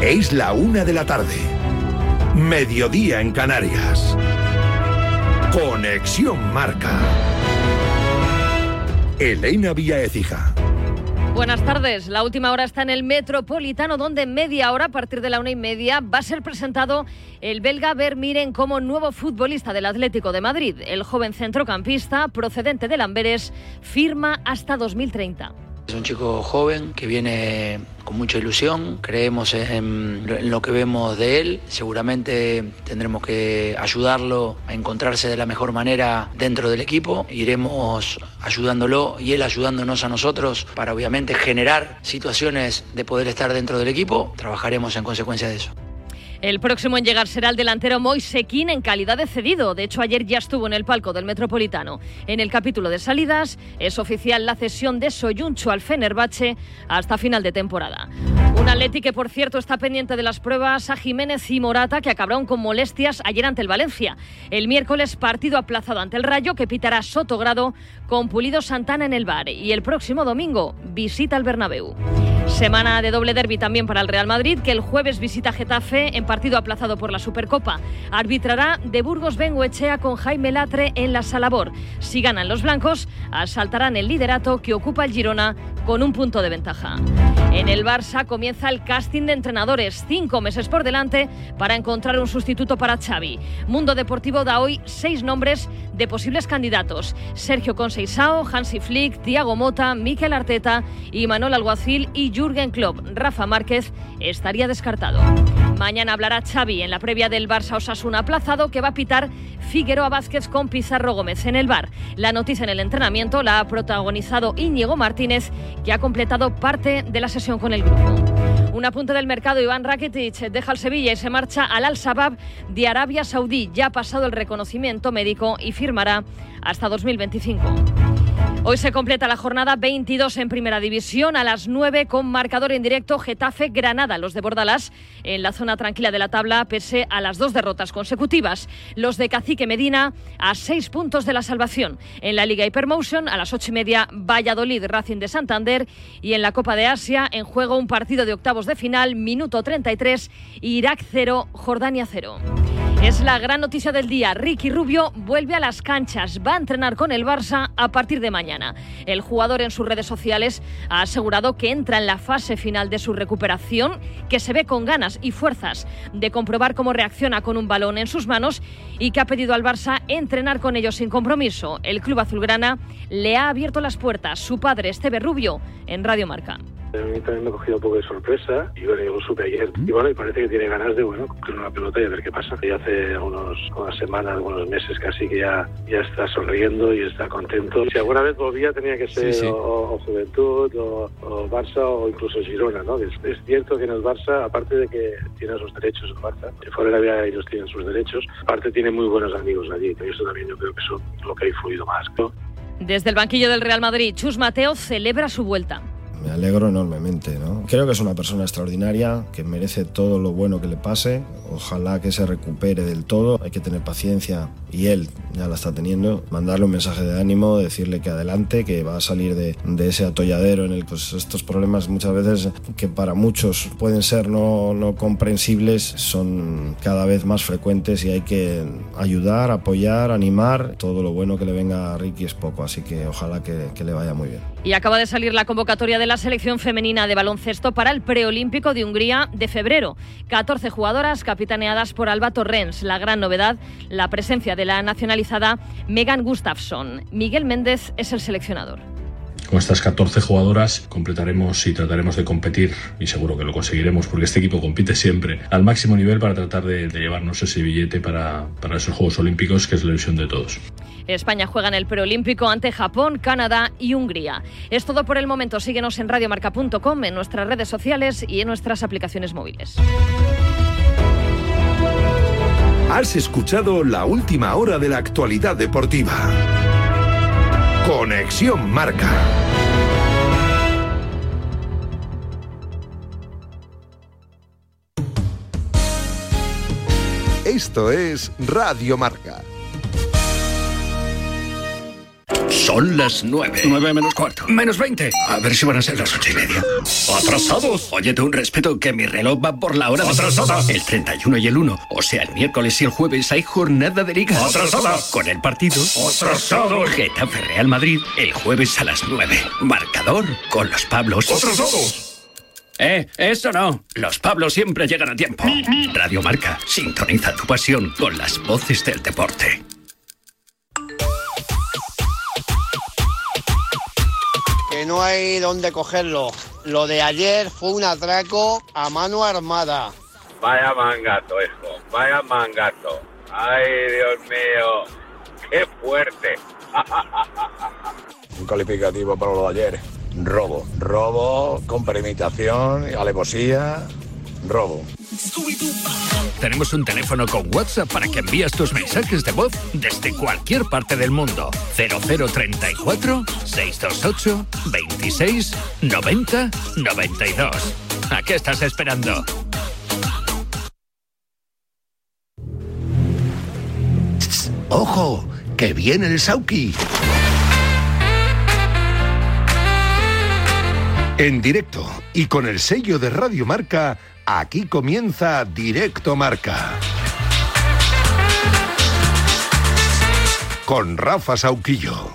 Es la una de la tarde. Mediodía en Canarias. Conexión Marca. Elena Vía Ecija. Buenas tardes. La última hora está en el Metropolitano, donde media hora, a partir de la una y media, va a ser presentado el belga Vermiren como nuevo futbolista del Atlético de Madrid. El joven centrocampista, procedente de Lamberes, firma hasta 2030. Es un chico joven que viene con mucha ilusión, creemos en, lo que vemos de él, seguramente tendremos que ayudarlo a encontrarse de la mejor manera dentro del equipo, iremos ayudándolo y él ayudándonos a nosotros para obviamente generar situaciones de poder estar dentro del equipo, trabajaremos en consecuencia de eso. El próximo en llegar será el delantero Moisequín en calidad de cedido. De hecho, ayer ya estuvo en el palco del Metropolitano. En el capítulo de salidas es oficial la cesión de Soyuncho al Fenerbahce hasta final de temporada. Un Atleti que, por cierto, está pendiente de las pruebas a Jiménez y Morata, que acabaron con molestias ayer ante el Valencia. El miércoles, partido aplazado ante el Rayo, que pitará Sotogrado con Pulido Santana en el bar. Y el próximo domingo, visita al Bernabéu. Semana de doble derby también para el Real Madrid, que el jueves visita Getafe en partido aplazado por la Supercopa. Arbitrará de Burgos Bengoechea con Jaime Latre en la Salabor. Si ganan los blancos, asaltarán el liderato que ocupa el Girona con un punto de ventaja. En el Barça comienza el casting de entrenadores, cinco meses por delante para encontrar un sustituto para Xavi. Mundo Deportivo da hoy seis nombres de posibles candidatos. Sergio Conceição, Hansi Flick, Thiago Mota, Mikel Arteta y Manuel Alguacil y Jürgen Klopp. Rafa Márquez estaría descartado. Mañana hablará Xavi en la previa del Barça Osasuna aplazado que va a pitar Figueroa Vázquez con Pizarro Gómez en el bar. La noticia en el entrenamiento la ha protagonizado Íñigo Martínez, que ha completado parte de la sesión con el grupo. Un apunte del mercado, Iván Rakitic deja el Sevilla y se marcha al Al-Shabaab de Arabia Saudí. Ya ha pasado el reconocimiento médico y firmará hasta 2025. Hoy se completa la jornada 22 en Primera División a las 9 con marcador en directo Getafe Granada, los de Bordalás en la zona tranquila de la tabla pese a las dos derrotas consecutivas. Los de Cacique Medina a seis puntos de la salvación. En la Liga Hypermotion a las ocho y media Valladolid Racing de Santander y en la Copa de Asia en juego un partido de octavos de final, minuto 33, Irak 0, Jordania 0. Es la gran noticia del día. Ricky Rubio vuelve a las canchas. Va a entrenar con el Barça a partir de mañana. El jugador en sus redes sociales ha asegurado que entra en la fase final de su recuperación, que se ve con ganas y fuerzas de comprobar cómo reacciona con un balón en sus manos y que ha pedido al Barça entrenar con ellos sin compromiso. El club azulgrana le ha abierto las puertas. Su padre, Esteve Rubio, en Radio Marca. A mí también me ha cogido un poco de sorpresa y bueno, yo lo supe ayer. Y bueno, y parece que tiene ganas de, bueno, coger una pelota y a ver qué pasa. Y hace unos, unas semanas, unos meses casi que ya, ya está sonriendo y está contento. Si alguna vez volvía tenía que ser O, Juventud o, Barça o incluso Girona, ¿no? Es, es, cierto que en el Barça, aparte de que tiene sus derechos el Barça, fuera de la vida ellos tienen sus derechos, aparte tiene muy buenos amigos allí. Y eso también yo creo que es lo que ha influido más, ¿no? Desde el banquillo del Real Madrid, Chus Mateo celebra su vuelta. Me alegro enormemente, ¿no? Creo que es una persona extraordinaria, que merece todo lo bueno que le pase. Ojalá que se recupere del todo. Hay que tener paciencia y él ya la está teniendo. Mandarle un mensaje de ánimo, decirle que adelante, que va a salir de, de ese atolladero en el pues estos problemas muchas veces que para muchos pueden ser no, no comprensibles son cada vez más frecuentes y hay que ayudar, apoyar, animar. Todo lo bueno que le venga a Ricky es poco, así que ojalá que, que le vaya muy bien. Y acaba de salir la convocatoria de la selección femenina de baloncesto para el preolímpico de Hungría de febrero. 14 jugadoras capitaneadas por Alba Torrens. La gran novedad, la presencia de la nacionalizada Megan Gustafsson. Miguel Méndez es el seleccionador. Con estas 14 jugadoras completaremos y trataremos de competir, y seguro que lo conseguiremos, porque este equipo compite siempre al máximo nivel para tratar de, llevarnos ese billete para, para esos Juegos Olímpicos, que es la ilusión de todos. España juega en el preolímpico ante Japón, Canadá y Hungría. Es todo por el momento. Síguenos en radiomarca.com, en nuestras redes sociales y en nuestras aplicaciones móviles. Has escuchado la última hora de la actualidad deportiva. Conexión Marca. Esto es Radio Marca. Son las nueve. Nueve menos cuarto. Menos veinte. A ver si van a ser las ocho y media. ¡Atrasados! Óyete un respeto que mi reloj va por la hora de... El 31 y el 1. O sea, el miércoles y el jueves hay jornada de liga. ¡Atrasada! Con el partido... ¡Atrasados! Getafe Real Madrid el jueves a las 9. Marcador con los Pablos. ¡Atrasados! Eh, eso no. Los Pablos siempre llegan a tiempo. Radio Marca, sintoniza tu pasión con las voces del deporte. Que no hay dónde cogerlo. Lo de ayer fue un atraco a mano armada. Vaya mangato, hijo. Vaya mangato. Ay, Dios mío. Qué fuerte. Un calificativo para lo de ayer. Robo. Robo con premeditación, alevosía. Robo. Tenemos un teléfono con WhatsApp para que envíes tus mensajes de voz desde cualquier parte del mundo. 0034 628 26 90 92. ¿A qué estás esperando? ¡Ojo! ¡Que viene el Sauki! En directo y con el sello de Radio Marca, aquí comienza Directo Marca. Con Rafa Sauquillo.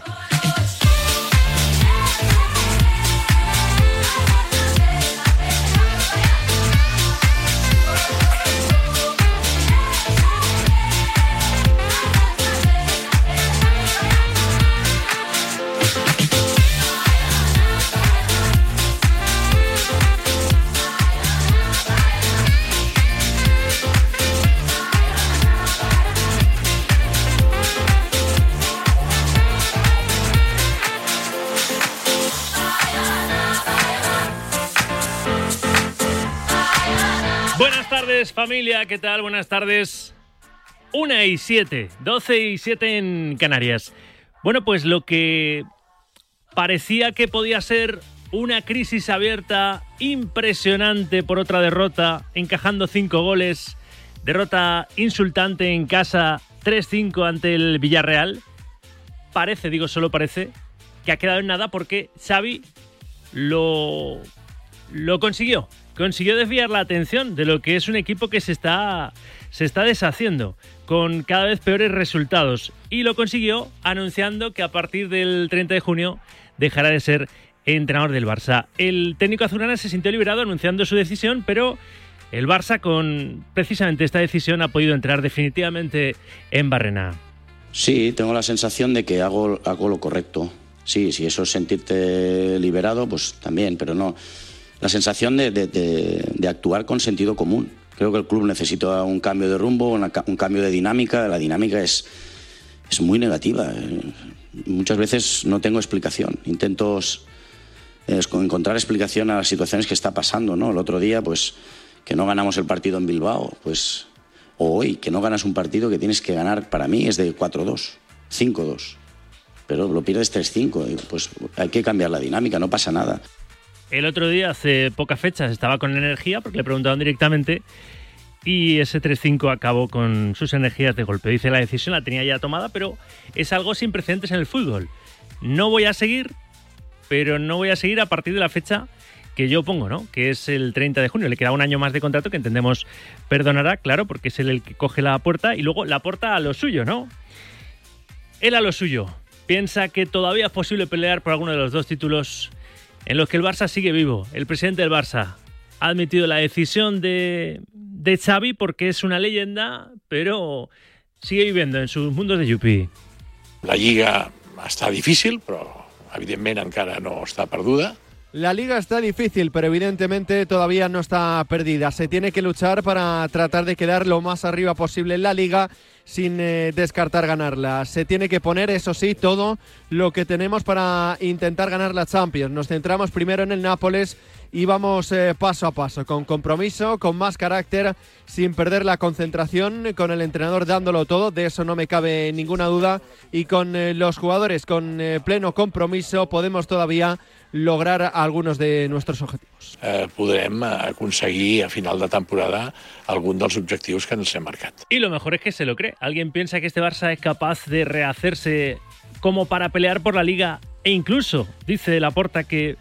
Buenas tardes, familia, ¿qué tal? Buenas tardes. Una y siete, doce y siete en Canarias. Bueno, pues lo que parecía que podía ser una crisis abierta impresionante por otra derrota, encajando cinco goles, derrota insultante en casa 3-5 ante el Villarreal. Parece, digo solo parece, que ha quedado en nada porque Xavi lo, lo consiguió. Consiguió desviar la atención de lo que es un equipo que se está, se está deshaciendo con cada vez peores resultados. Y lo consiguió anunciando que a partir del 30 de junio dejará de ser entrenador del Barça. El técnico azulgrana se sintió liberado anunciando su decisión, pero el Barça con precisamente esta decisión ha podido entrar definitivamente en Barrena. Sí, tengo la sensación de que hago, hago lo correcto. Sí, si eso es sentirte liberado, pues también, pero no. La sensación de, de, actuar con sentido común. Creo que el club necesita un cambio de rumbo, un cambio de dinámica. La dinámica es, es muy negativa. Muchas veces no tengo explicación. Intento encontrar explicación a las situaciones que está pasando. ¿no? El otro día, pues, que no ganamos el partido en Bilbao, pues, o hoy, que no ganas un partido que tienes que ganar, para mí es de 4-2, 5-2. Pero lo pierdes 3-5, pues hay que cambiar la dinámica, no pasa nada. El otro día, hace pocas fechas, estaba con energía porque le preguntaban directamente y ese 3-5 acabó con sus energías de golpe. Dice la decisión la tenía ya tomada, pero es algo sin precedentes en el fútbol. No voy a seguir, pero no voy a seguir a partir de la fecha que yo pongo, ¿no? Que es el 30 de junio. Le queda un año más de contrato que entendemos perdonará, claro, porque es él el que coge la puerta y luego la porta a lo suyo, ¿no? Él a lo suyo. Piensa que todavía es posible pelear por alguno de los dos títulos en los que el Barça sigue vivo. El presidente del Barça ha admitido la decisión de, de Xavi porque es una leyenda, pero sigue viviendo en sus mundos de Yupi. La lliga està difícil, però evidentment encara no està perduda. La liga está difícil, pero evidentemente todavía no está perdida. Se tiene que luchar para tratar de quedar lo más arriba posible en la liga sin eh, descartar ganarla. Se tiene que poner, eso sí, todo lo que tenemos para intentar ganar la Champions. Nos centramos primero en el Nápoles y vamos eh, paso a paso, con compromiso, con más carácter, sin perder la concentración, con el entrenador dándolo todo, de eso no me cabe ninguna duda, y con eh, los jugadores con pleno compromiso podemos todavía lograr algunos de nuestros objetivos. Eh, podrem aconseguir a final de temporada algun dels objectius que ens hem marcat. Y lo mejor es que se lo cree. ¿Alguien piensa que este Barça es capaz de rehacerse como para pelear por la liga e incluso dice Laporta que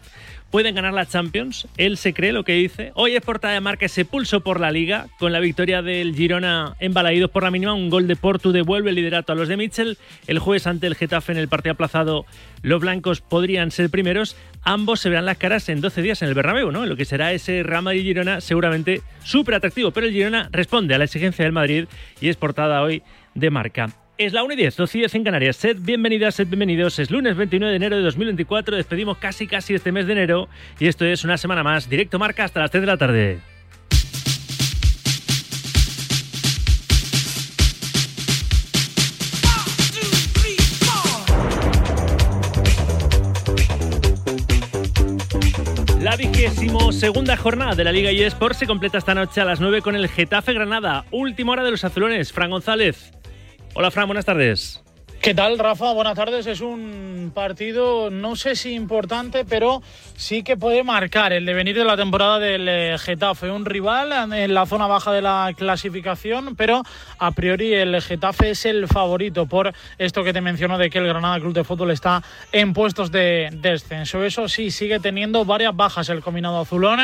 pueden ganar la Champions. Él se cree lo que dice. Hoy es portada de marca ese pulso por la liga con la victoria del Girona en Balaídos por la mínima. Un gol de Portu devuelve el liderato a los de Mitchell. El jueves ante el Getafe en el partido aplazado los blancos podrían ser primeros. Ambos se verán las caras en 12 días en el Bernabéu, ¿no? Lo que será ese Real Madrid-Girona seguramente súper atractivo. Pero el Girona responde a la exigencia del Madrid y es portada hoy de marca. Es la 1 y 10, 12 y 10 en Canarias. Sed bienvenidas, sed bienvenidos. Es lunes 29 de enero de 2024. Despedimos casi casi este mes de enero. Y esto es una semana más. Directo marca hasta las 3 de la tarde. La vigésimo segunda jornada de la Liga eSports se completa esta noche a las 9 con el Getafe Granada. Última hora de los azulones. Fran González. Hola Fran, buenas tardes. ¿Qué tal, Rafa? Buenas tardes. Es un partido, no sé si importante, pero sí que puede marcar el devenir de la temporada del eh, Getafe. Un rival en la zona baja de la clasificación, pero a priori el Getafe es el favorito por esto que te menciono de que el Granada Club de Fútbol está en puestos de descenso. Eso sí, sigue teniendo varias bajas el combinado azulón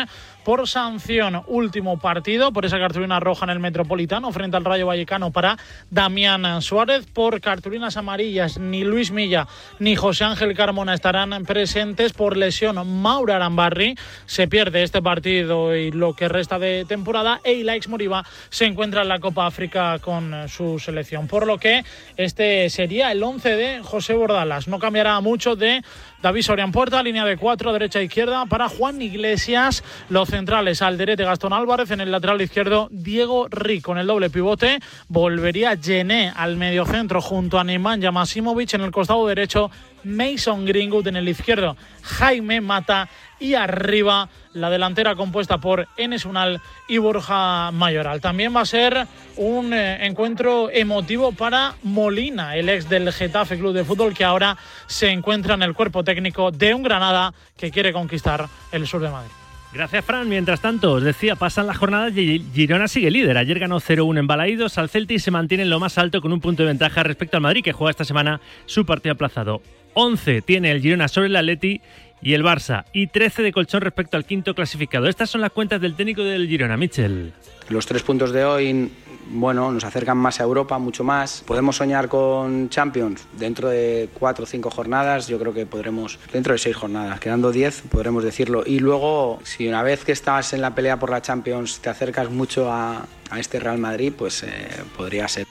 por sanción último partido, por esa cartulina roja en el Metropolitano frente al Rayo Vallecano para Damián Suárez, por cartulinas amarillas ni Luis Milla ni José Ángel Carmona estarán presentes. Por lesión Maura Arambarri, se pierde este partido y lo que resta de temporada. E Ilaix Moriba se encuentra en la Copa África con su selección, por lo que este sería el 11 de José Bordalas, no cambiará mucho de David Sorian Puerta, línea de cuatro, derecha e izquierda para Juan Iglesias. Los centrales al derete Gastón Álvarez, en el lateral izquierdo Diego Rico. En el doble pivote volvería Gené al mediocentro junto a Nemanja Masimovic. En el costado derecho Mason Greenwood. En el izquierdo Jaime Mata. Y arriba la delantera compuesta por Enes Unal y Borja Mayoral. También va a ser un eh, encuentro emotivo para Molina, el ex del Getafe Club de Fútbol, que ahora se encuentra en el cuerpo técnico de un Granada que quiere conquistar el sur de Madrid. Gracias, Fran. Mientras tanto, os decía, pasan las jornadas y Girona sigue líder. Ayer ganó 0-1 en Balaídos al Celta y se mantiene en lo más alto con un punto de ventaja respecto al Madrid, que juega esta semana su partido aplazado. 11 tiene el Girona sobre el Atleti y el Barça, y 13 de colchón respecto al quinto clasificado. Estas son las cuentas del técnico del Girona, Michel. Los tres puntos de hoy, bueno, nos acercan más a Europa, mucho más. Podemos soñar con Champions dentro de cuatro o cinco jornadas. Yo creo que podremos, dentro de seis jornadas, quedando diez, podremos decirlo. Y luego, si una vez que estás en la pelea por la Champions te acercas mucho a, a este Real Madrid, pues eh, podría ser.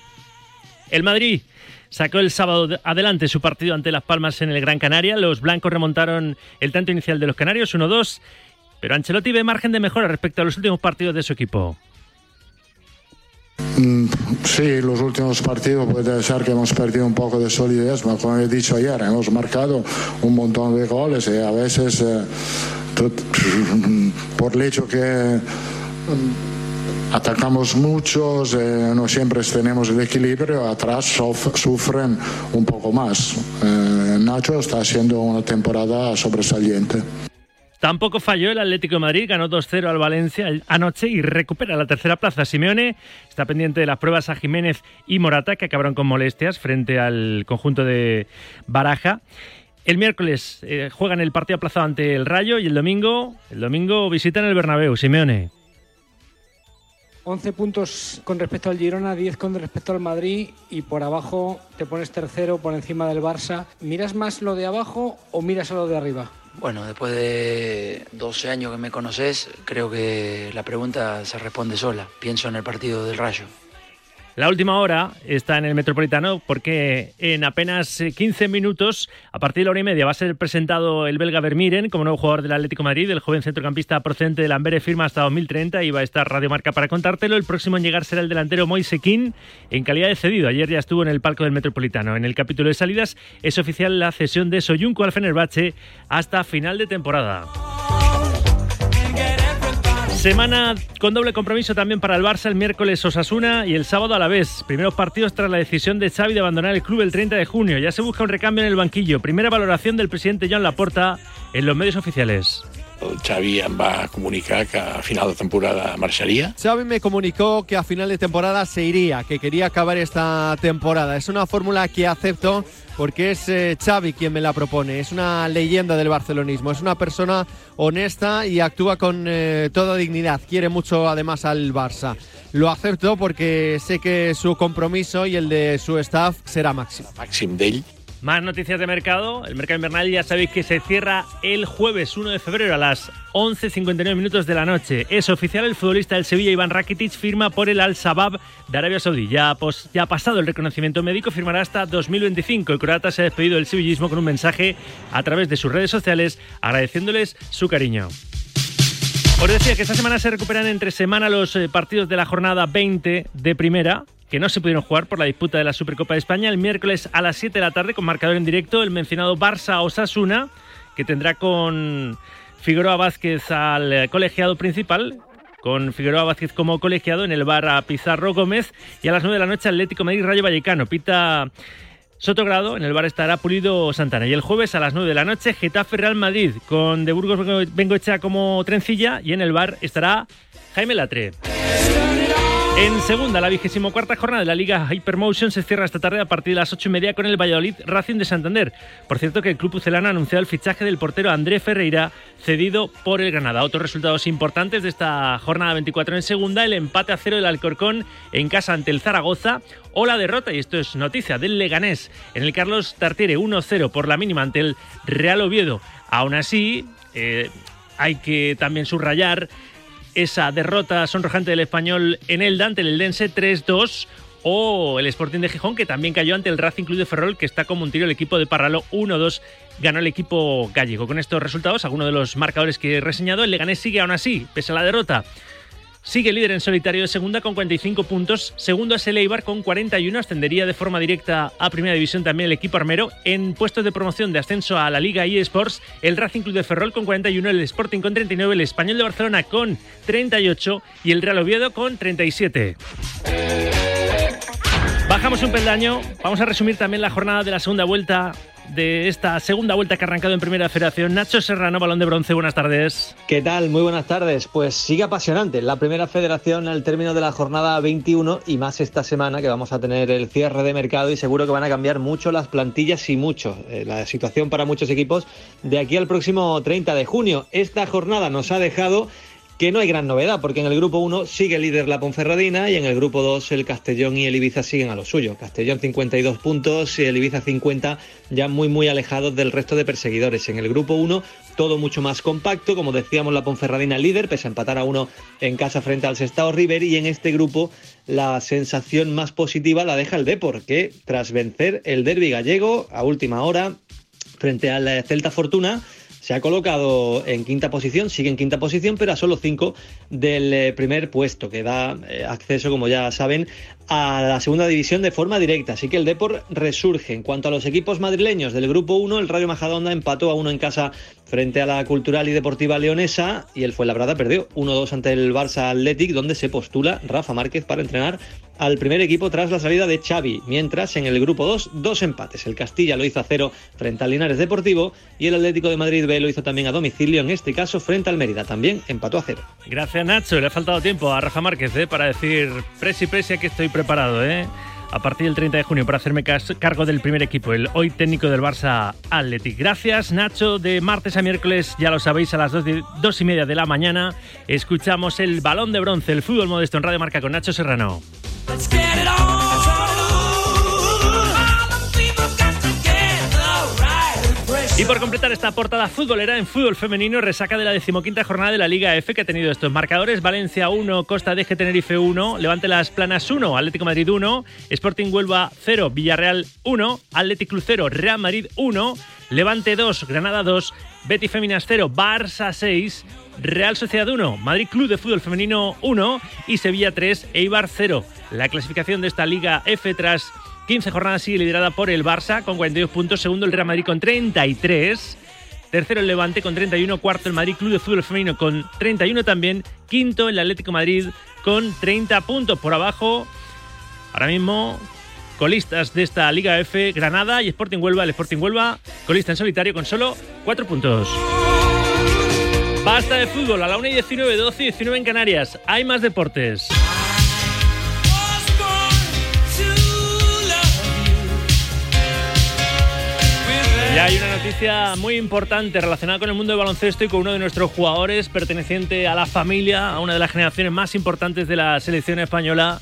El Madrid sacó el sábado adelante su partido ante Las Palmas en el Gran Canaria. Los blancos remontaron el tanto inicial de los canarios, 1-2, pero Ancelotti ve margen de mejora respecto a los últimos partidos de su equipo. Mm, Sí, los últimos partidos puede ser que hemos perdido un poco de solidez, pero como he dicho ayer, hemos marcado un montón de goles y a veces eh, por el hecho que atacamos muchos, eh, no siempre tenemos el equilibrio, atrás sufren un poco más. Eh, Nacho está haciendo una temporada sobresaliente. Tampoco falló el Atlético de Madrid, ganó 2-0 al Valencia anoche y recupera la tercera plaza. Simeone está pendiente de las pruebas a Jiménez y Morata, que acabaron con molestias frente al conjunto de Baraja. El miércoles eh, juegan el partido aplazado ante el Rayo y el domingo, el domingo visitan el Bernabéu. Simeone. 11 puntos con respecto al Girona, 10 con respecto al Madrid y por abajo te pones tercero por encima del Barça. ¿Miras más lo de abajo o miras a lo de arriba? Bueno, después de 12 años que me conoces, creo que la pregunta se responde sola. Pienso en el partido del Rayo. La última hora está en el Metropolitano porque en apenas 15 minutos, a partir de la hora y media, va a ser presentado el belga Vermiren como nuevo jugador del Atlético Madrid. El joven centrocampista procedente del Amberes firma hasta 2030 y va a estar Radio Marca para contártelo. El próximo en llegar será el delantero Moisequín en calidad de cedido. Ayer ya estuvo en el palco del Metropolitano. En el capítulo de salidas es oficial la cesión de Soyuncu al Fenerbahce hasta final de temporada. Semana con doble compromiso también para el Barça el miércoles Osasuna y el sábado a la vez. Primeros partidos tras la decisión de Xavi de abandonar el club el 30 de junio. Ya se busca un recambio en el banquillo. Primera valoración del presidente Joan Laporta en los medios oficiales. Xavi em va comunicar que a final de temporada marxaria. Xavi me comunicó que a final de temporada se iría, que quería acabar esta temporada. Es una fórmula que acepto porque es eh, Xavi quien me la propone. Es una leyenda del barcelonismo, es una persona honesta y actúa con eh, toda dignidad. Quiere mucho además al Barça. Lo acepto porque sé que su compromiso y el de su staff será máximo. Máximo d'ell Más noticias de mercado. El mercado invernal ya sabéis que se cierra el jueves 1 de febrero a las 11.59 minutos de la noche. Es oficial, el futbolista del Sevilla, Iván Rakitic, firma por el Al-Shabaab de Arabia Saudí. Ya, ya ha pasado el reconocimiento médico, firmará hasta 2025. El croata se ha despedido del sevillismo con un mensaje a través de sus redes sociales agradeciéndoles su cariño. Os decía que esta semana se recuperan entre semana los eh, partidos de la jornada 20 de primera, que no se pudieron jugar por la disputa de la Supercopa de España. El miércoles a las 7 de la tarde, con marcador en directo, el mencionado Barça Osasuna, que tendrá con Figueroa Vázquez al colegiado principal. Con Figueroa Vázquez como colegiado en el bar a Pizarro Gómez y a las 9 de la noche Atlético Madrid Rayo Vallecano. Pita Sotogrado, en el bar estará Pulido Santana. Y el jueves a las 9 de la noche, Getafe Real Madrid, con De Burgos Bengo- Bengoechea como trencilla. Y en el bar estará Jaime Latre. En segunda, la vigésimo cuarta jornada de la Liga Hypermotion se cierra esta tarde a partir de las ocho y media con el Valladolid Racing de Santander. Por cierto, que el club pucelano ha anunciado el fichaje del portero André Ferreira, cedido por el Granada. Otros resultados importantes de esta jornada 24 en segunda, el empate a cero del Alcorcón en casa ante el Zaragoza o la derrota, y esto es noticia, del Leganés en el Carlos Tartiere 1-0 por la mínima ante el Real Oviedo. Aún así, eh, hay que también subrayar esa derrota sonrojante del español en Elda ante el Eldense 3-2 o el Sporting de Gijón que también cayó ante el Racing Club de Ferrol que está como un tiro el equipo de Parralo 1-2 ganó el equipo gallego. Con estos resultados, algunos de los marcadores que he reseñado, el Leganés sigue aún así, pese a la derrota. Sigue líder en solitario de segunda con 45 puntos. Segundo es el Eibar con 41. Ascendería de forma directa a Primera División también el equipo armero. En puestos de promoción de ascenso a la Liga eSports, el Racing Club de Ferrol con 41, el Sporting con 39, el Español de Barcelona con 38 y el Real Oviedo con 37. Bajamos un peldaño. Vamos a resumir también la jornada de la segunda vuelta de esta segunda vuelta que ha arrancado en Primera Federación. Nacho Serrano, balón de bronce, buenas tardes. ¿Qué tal? Muy buenas tardes. Pues sigue apasionante la primera federación al término de la jornada 21 y más esta semana que vamos a tener el cierre de mercado y seguro que van a cambiar mucho las plantillas y mucho eh, la situación para muchos equipos de aquí al próximo 30 de junio. Esta jornada nos ha dejado que no hay gran novedad, porque en el grupo 1 sigue líder la Ponferradina y en el grupo 2 el Castellón y el Ibiza siguen a lo suyo. Castellón 52 puntos y el Ibiza 50 ya muy muy alejados del resto de perseguidores. En el grupo 1 todo mucho más compacto, como decíamos la Ponferradina líder, pese a empatar a uno en casa frente al Sestao River y en este grupo la sensación más positiva la deja el Depor, que tras vencer el derby gallego a última hora frente al Celta Fortuna se ha colocado en quinta posición, sigue en quinta posición, pero a solo cinco del eh, primer puesto, que da eh, acceso, como ya saben, a la segunda división de forma directa. Así que el Depor resurge. En cuanto a los equipos madrileños del grupo 1, el Rayo Majadahonda empató a uno en casa frente a la Cultural y Deportiva Leonesa y el Fuenlabrada perdió 1-2 ante el Barça Athletic, donde se postula Rafa Márquez para entrenar al primer equipo tras la salida de Xavi. Mientras en el grupo 2, dos empates. El Castilla lo hizo a cero frente al Linares Deportivo y el Atlético de Madrid B lo hizo también a domicilio, en este caso frente al Mérida. También empató a cero. Gracias Nacho, le ha faltado tiempo a Rafa Márquez ¿eh? para decir presi presi aquí estoy preparado, ¿eh? A partir del 30 de junio para hacerme cargo del primer equipo, el hoy técnico del Barça Athletic. Gracias Nacho, de martes a miércoles, ya lo sabéis, a las 2, de- dos y media de la mañana escuchamos el balón de bronce, el fútbol modesto en Radio Marca con Nacho Serrano. Y por completar esta portada futbolera en fútbol femenino, resaca de la decimoquinta jornada de la Liga F que ha tenido estos marcadores: Valencia 1, Costa de Tenerife 1, Levante Las Planas 1, Atlético Madrid 1, Sporting Huelva 0, Villarreal 1, Atlético Club 0, Real Madrid 1, Levante 2, Granada 2, Betty Féminas 0, Barça 6, Real Sociedad 1, Madrid Club de Fútbol Femenino 1 y Sevilla 3, Eibar 0. La clasificación de esta Liga F tras 15 jornadas sigue liderada por el Barça con 42 puntos, segundo el Real Madrid con 33, tercero el Levante con 31, cuarto el Madrid Club de Fútbol Femenino con 31 también, quinto el Atlético Madrid con 30 puntos por abajo. Ahora mismo colistas de esta Liga F, Granada y Sporting Huelva, el Sporting Huelva colista en solitario con solo 4 puntos. Basta de fútbol a la 1 y 19, 12 y 19 en Canarias. Hay más deportes. Hay una noticia muy importante relacionada con el mundo del baloncesto y con uno de nuestros jugadores perteneciente a la familia, a una de las generaciones más importantes de la selección española,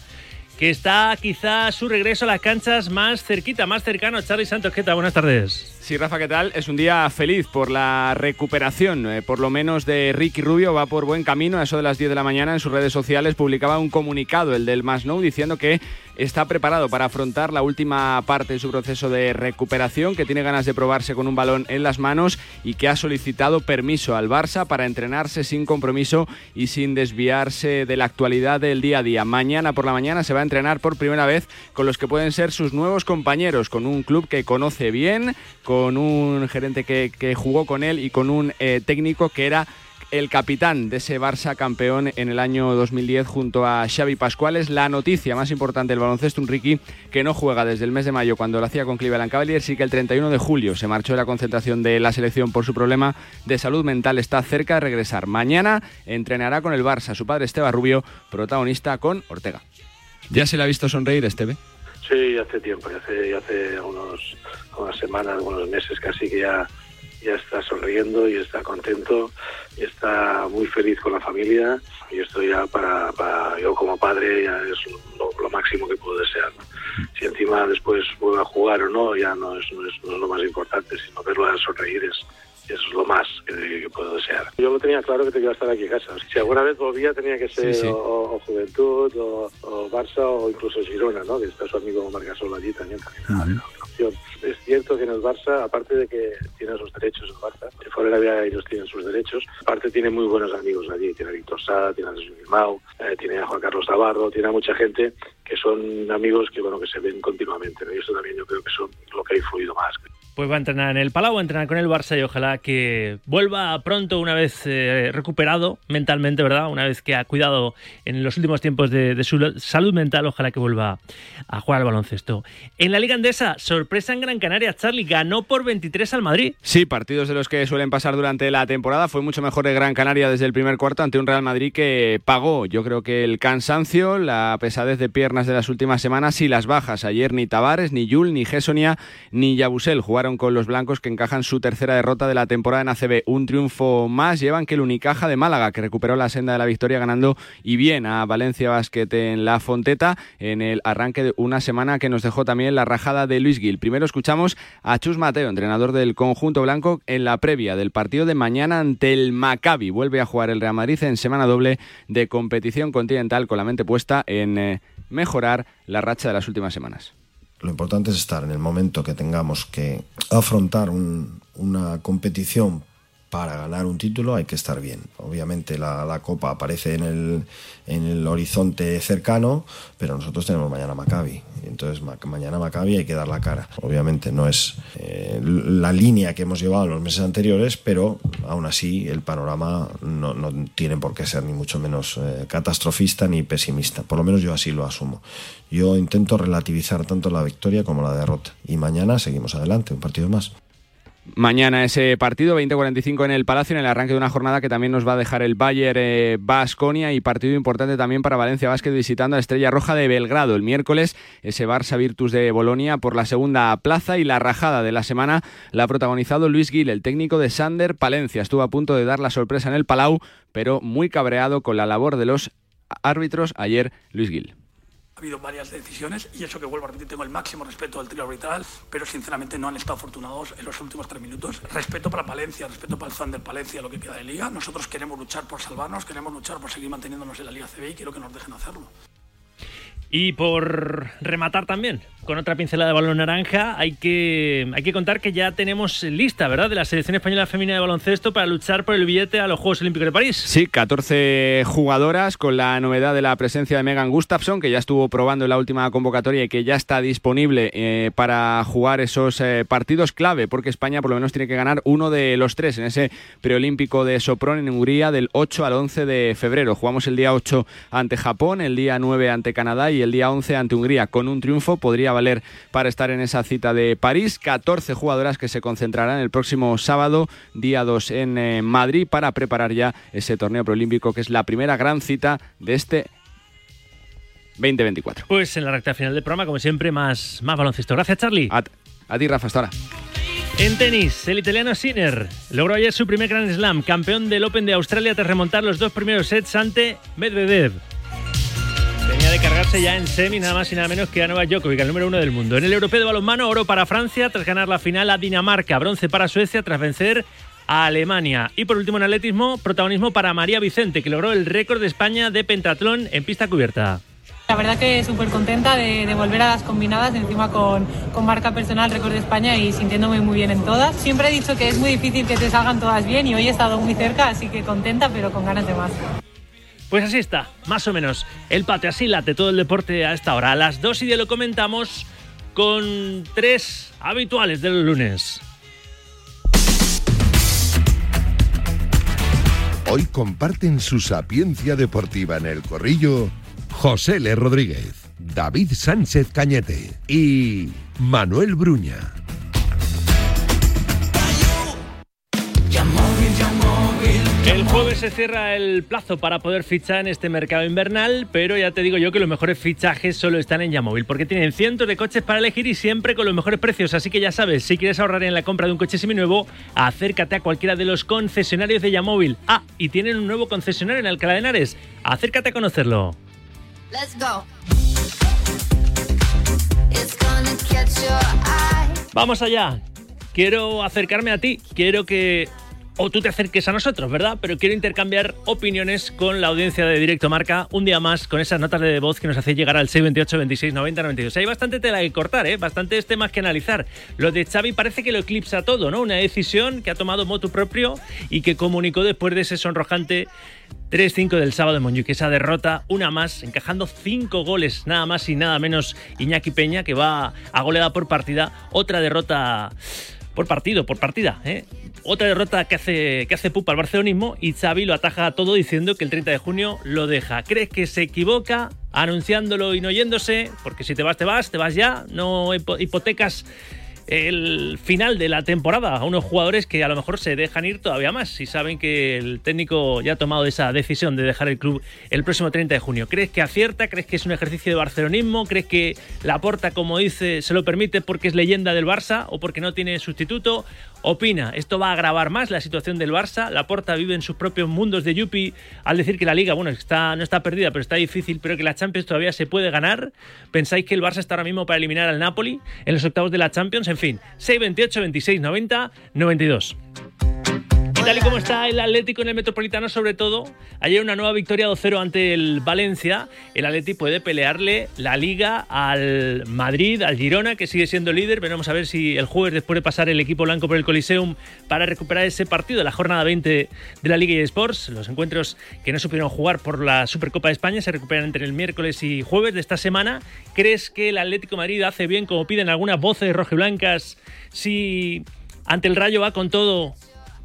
que está quizá su regreso a las canchas más cerquita, más cercano. Charlie Santos, ¿qué tal? Buenas tardes. Sí, Rafa, ¿qué tal? Es un día feliz por la recuperación, eh, por lo menos de Ricky Rubio, va por buen camino. A eso de las 10 de la mañana en sus redes sociales publicaba un comunicado, el del Masnou, diciendo que está preparado para afrontar la última parte de su proceso de recuperación, que tiene ganas de probarse con un balón en las manos y que ha solicitado permiso al Barça para entrenarse sin compromiso y sin desviarse de la actualidad del día a día. Mañana por la mañana se va a entrenar por primera vez con los que pueden ser sus nuevos compañeros, con un club que conoce bien, con un gerente que, que jugó con él y con un eh, técnico que era el capitán de ese Barça campeón en el año 2010 junto a Xavi Pascual. Es la noticia más importante del baloncesto, un Ricky que no juega desde el mes de mayo cuando lo hacía con Cleveland Cavaliers y que el 31 de julio se marchó de la concentración de la selección por su problema de salud mental. Está cerca de regresar. Mañana entrenará con el Barça. Su padre Esteban Rubio, protagonista con Ortega. ¿Ya se le ha visto sonreír, Esteve? Sí, hace tiempo, hace, hace unos, unas semanas, unos meses casi que ya, ya está sonriendo y está contento y está muy feliz con la familia y esto ya para, para yo como padre ya es lo, máximo que puedo desear. Si encima después vuelve a jugar o no, ya no es, no es, no es lo más importante, sino verlo a sonreír es, eso es lo más que, que, puedo desear. Yo lo tenía claro que tenía que estar aquí en casa. Si alguna vez volvía tenía que ser Sí, sí. O, o Juventud, o, o Barça, o incluso Girona, ¿no? Que está su amigo Margasol allí también. también. Es cierto que en el Barça, aparte de que tiene sus derechos el Barça, que fuera de Arabia ellos tienen sus derechos, aparte tiene muy buenos amigos allí. Tiene a Víctor Sá, tiene a Jesús Mau, eh, tiene a Juan Carlos Navarro, tiene a mucha gente que son amigos que bueno que se ven continuamente. ¿no? Y eso también yo creo que son lo que ha influido más. Pues va a entrenar en el Palau, va a entrenar con el Barça y ojalá que vuelva pronto una vez eh, recuperado mentalmente, ¿verdad? Una vez que ha cuidado en los últimos tiempos de, de su salud mental, ojalá que vuelva a jugar al baloncesto. En la Liga Andesa, sorpresa en Gran Canaria, Charlie ganó por 23 al Madrid. Sí, partidos de los que suelen pasar durante la temporada. Fue mucho mejor el Gran Canaria desde el primer cuarto ante un Real Madrid que pagó, yo creo que el cansancio, la pesadez de piernas de las últimas semanas y las bajas. Ayer ni Tavares, ni Yul, ni Gesonia, ni Yabusel jugaron con los blancos que encajan su tercera derrota de la temporada en ACB. Un triunfo más llevan que el Unicaja de Málaga, que recuperó la senda de la victoria ganando y bien a Valencia Basket en la Fonteta en el arranque de una semana que nos dejó también la rajada de Luis Gil. Primero escuchamos a Chus Mateo, entrenador del conjunto blanco, en la previa del partido de mañana ante el Maccabi. Vuelve a jugar el Real Madrid en semana doble de competición continental con la mente puesta en eh, mejorar la racha de las últimas semanas. Lo importante es estar en el momento que tengamos que afrontar un, una competición para ganar un título hay que estar bien. Obviamente la, la Copa aparece en el, en el horizonte cercano, pero nosotros tenemos mañana Maccabi. Entonces ma mañana Maccabi hay que dar la cara. Obviamente no es eh, la línea que hemos llevado en los meses anteriores, pero aún así el panorama no, no tiene por qué ser ni mucho menos eh, catastrofista ni pesimista. Por lo menos yo así lo asumo. Yo intento relativizar tanto la victoria como la derrota. Y mañana seguimos adelante, un partido más. Mañana ese partido, 20-45 en el Palacio, en el arranque de una jornada que también nos va a dejar el Bayern Basconia y partido importante también para Valencia Basket visitando a Estrella Roja de Belgrado. El miércoles, ese Barça Virtus de Bolonia por la segunda plaza y la rajada de la semana la ha protagonizado Luis Gil, el técnico de Sander Palencia. Estuvo a punto de dar la sorpresa en el Palau, pero muy cabreado con la labor de los árbitros ayer Luis Gil. Ha habido varias decisiones y eso que vuelvo a repetir, tengo el máximo respeto al trío arbitral, pero sinceramente no han estado afortunados en los últimos tres minutos. Respeto para Palencia, respeto para el Thunder Palencia, lo que queda de liga. Nosotros queremos luchar por salvarnos, queremos luchar por seguir manteniéndonos en la Liga CB y quiero que nos dejen hacerlo. Y por rematar también, con otra pincelada de balón naranja, hay que, hay que contar que ya tenemos lista, ¿verdad?, de la selección española femenina de baloncesto para luchar por el billete a los Juegos Olímpicos de París. Sí, 14 jugadoras con la novedad de la presencia de Megan Gustafsson, que ya estuvo probando en la última convocatoria y que ya está disponible eh, para jugar esos eh, partidos clave, porque España por lo menos tiene que ganar uno de los tres en ese preolímpico de Sopron en Hungría del 8 al 11 de febrero. Jugamos el día 8 ante Japón, el día 9 ante Canadá y el día 11 ante Hungría. Con un triunfo podría valer para estar en esa cita de París. 14 jugadoras que se concentrarán el próximo sábado, día 2 en eh, Madrid, para preparar ya ese torneo preolímpico que es la primera gran cita de este 2024. Pues en la recta final del programa, como siempre, más, más baloncesto. Gracias, Charlie. A, a ti, Rafa, hasta ahora. En tenis, el italiano Sinner logró ayer su primer Grand Slam, campeón del Open de Australia tras remontar los dos primeros sets ante Medvedev. De cargarse ya en semi nada más y nada menos que a Novak Djokovic, el número uno del mundo. En el europeo de balonmano, oro para Francia tras ganar la final a Dinamarca, bronce para Suecia tras vencer a Alemania. Y por último en atletismo, protagonismo para María Vicente, que logró el récord de España de pentatlón en pista cubierta. La verdad que súper contenta de, de, volver a las combinadas, encima con, con, marca personal, récord de España y sintiéndome muy bien en todas. Siempre he dicho que es muy difícil que te salgan todas bien y hoy he estado muy cerca, así que contenta pero con ganas de más. Pues así está, más o menos. El patio, así late todo el deporte a esta hora. A las 2 y 10 lo comentamos con tres habituales de lunes. Hoy comparten su sapiencia deportiva en el corrillo José L. Rodríguez, David Sánchez Cañete y Manuel Bruña. El jueves se cierra el plazo para poder fichar en este mercado invernal, pero ya te digo yo que los mejores fichajes solo están en Yamóvil, porque tienen cientos de coches para elegir y siempre con los mejores precios. Así que ya sabes, si quieres ahorrar en la compra de un coche seminuevo, acércate a cualquiera de los concesionarios de Yamóvil. Ah, y tienen un nuevo concesionario en Alcalá de Henares. Acércate a conocerlo. Let's go. Vamos allá. Quiero acercarme a ti. Quiero que o tú te acerques a nosotros, ¿verdad? Pero quiero intercambiar opiniones con la audiencia de Directo Marca un día más con esas notas de voz que nos hace llegar al 628 26 90 92. Hay bastante tela que cortar, ¿eh? Bastantes temas que analizar. Lo de Xavi parece que lo eclipsa todo, ¿no? Una decisión que ha tomado motu propio y que comunicó después de ese sonrojante 3-5 del sábado en Montjuic, esa derrota, una más, encajando cinco goles, nada más y nada menos Iñaki Peña, que va a goleada por partida, otra derrota por partido, por partida, ¿eh? Otra derrota que hace, que hace pupa al barcelonismo y Xavi lo ataja todo diciendo que el 30 de junio lo deja. ¿Crees que se equivoca anunciándolo y no yéndose? Porque si te vas, te vas, te vas ya, no hipotecas el final de la temporada a unos jugadores que a lo mejor se dejan ir todavía más si saben que el técnico ya ha tomado esa decisión de dejar el club el próximo 30 de junio. ¿Crees que acierta? ¿Crees que es un ejercicio de barcelonismo? ¿Crees que la porta, como dice, se lo permite porque es leyenda del Barça o porque no tiene sustituto? Opina, ¿esto va a agravar más la situación del Barça? La porta vive en sus propios mundos de Yupi al decir que la liga, bueno, está, no está perdida, pero está difícil, pero que la Champions todavía se puede ganar. ¿Pensáis que el Barça está ahora mismo para eliminar al Napoli en los octavos de la Champions? En fin, 628 26 90 92. Tal y como está el Atlético en el Metropolitano, sobre todo, ayer una nueva victoria 2-0 ante el Valencia. El Atlético puede pelearle la liga al Madrid, al Girona, que sigue siendo líder. Veremos a ver si el jueves, después de pasar el equipo blanco por el Coliseum para recuperar ese partido la jornada 20 de la Liga y Sports, los encuentros que no supieron jugar por la Supercopa de España se recuperan entre el miércoles y jueves de esta semana. ¿Crees que el Atlético Madrid hace bien, como piden algunas voces rojiblancas, si ante el Rayo va con todo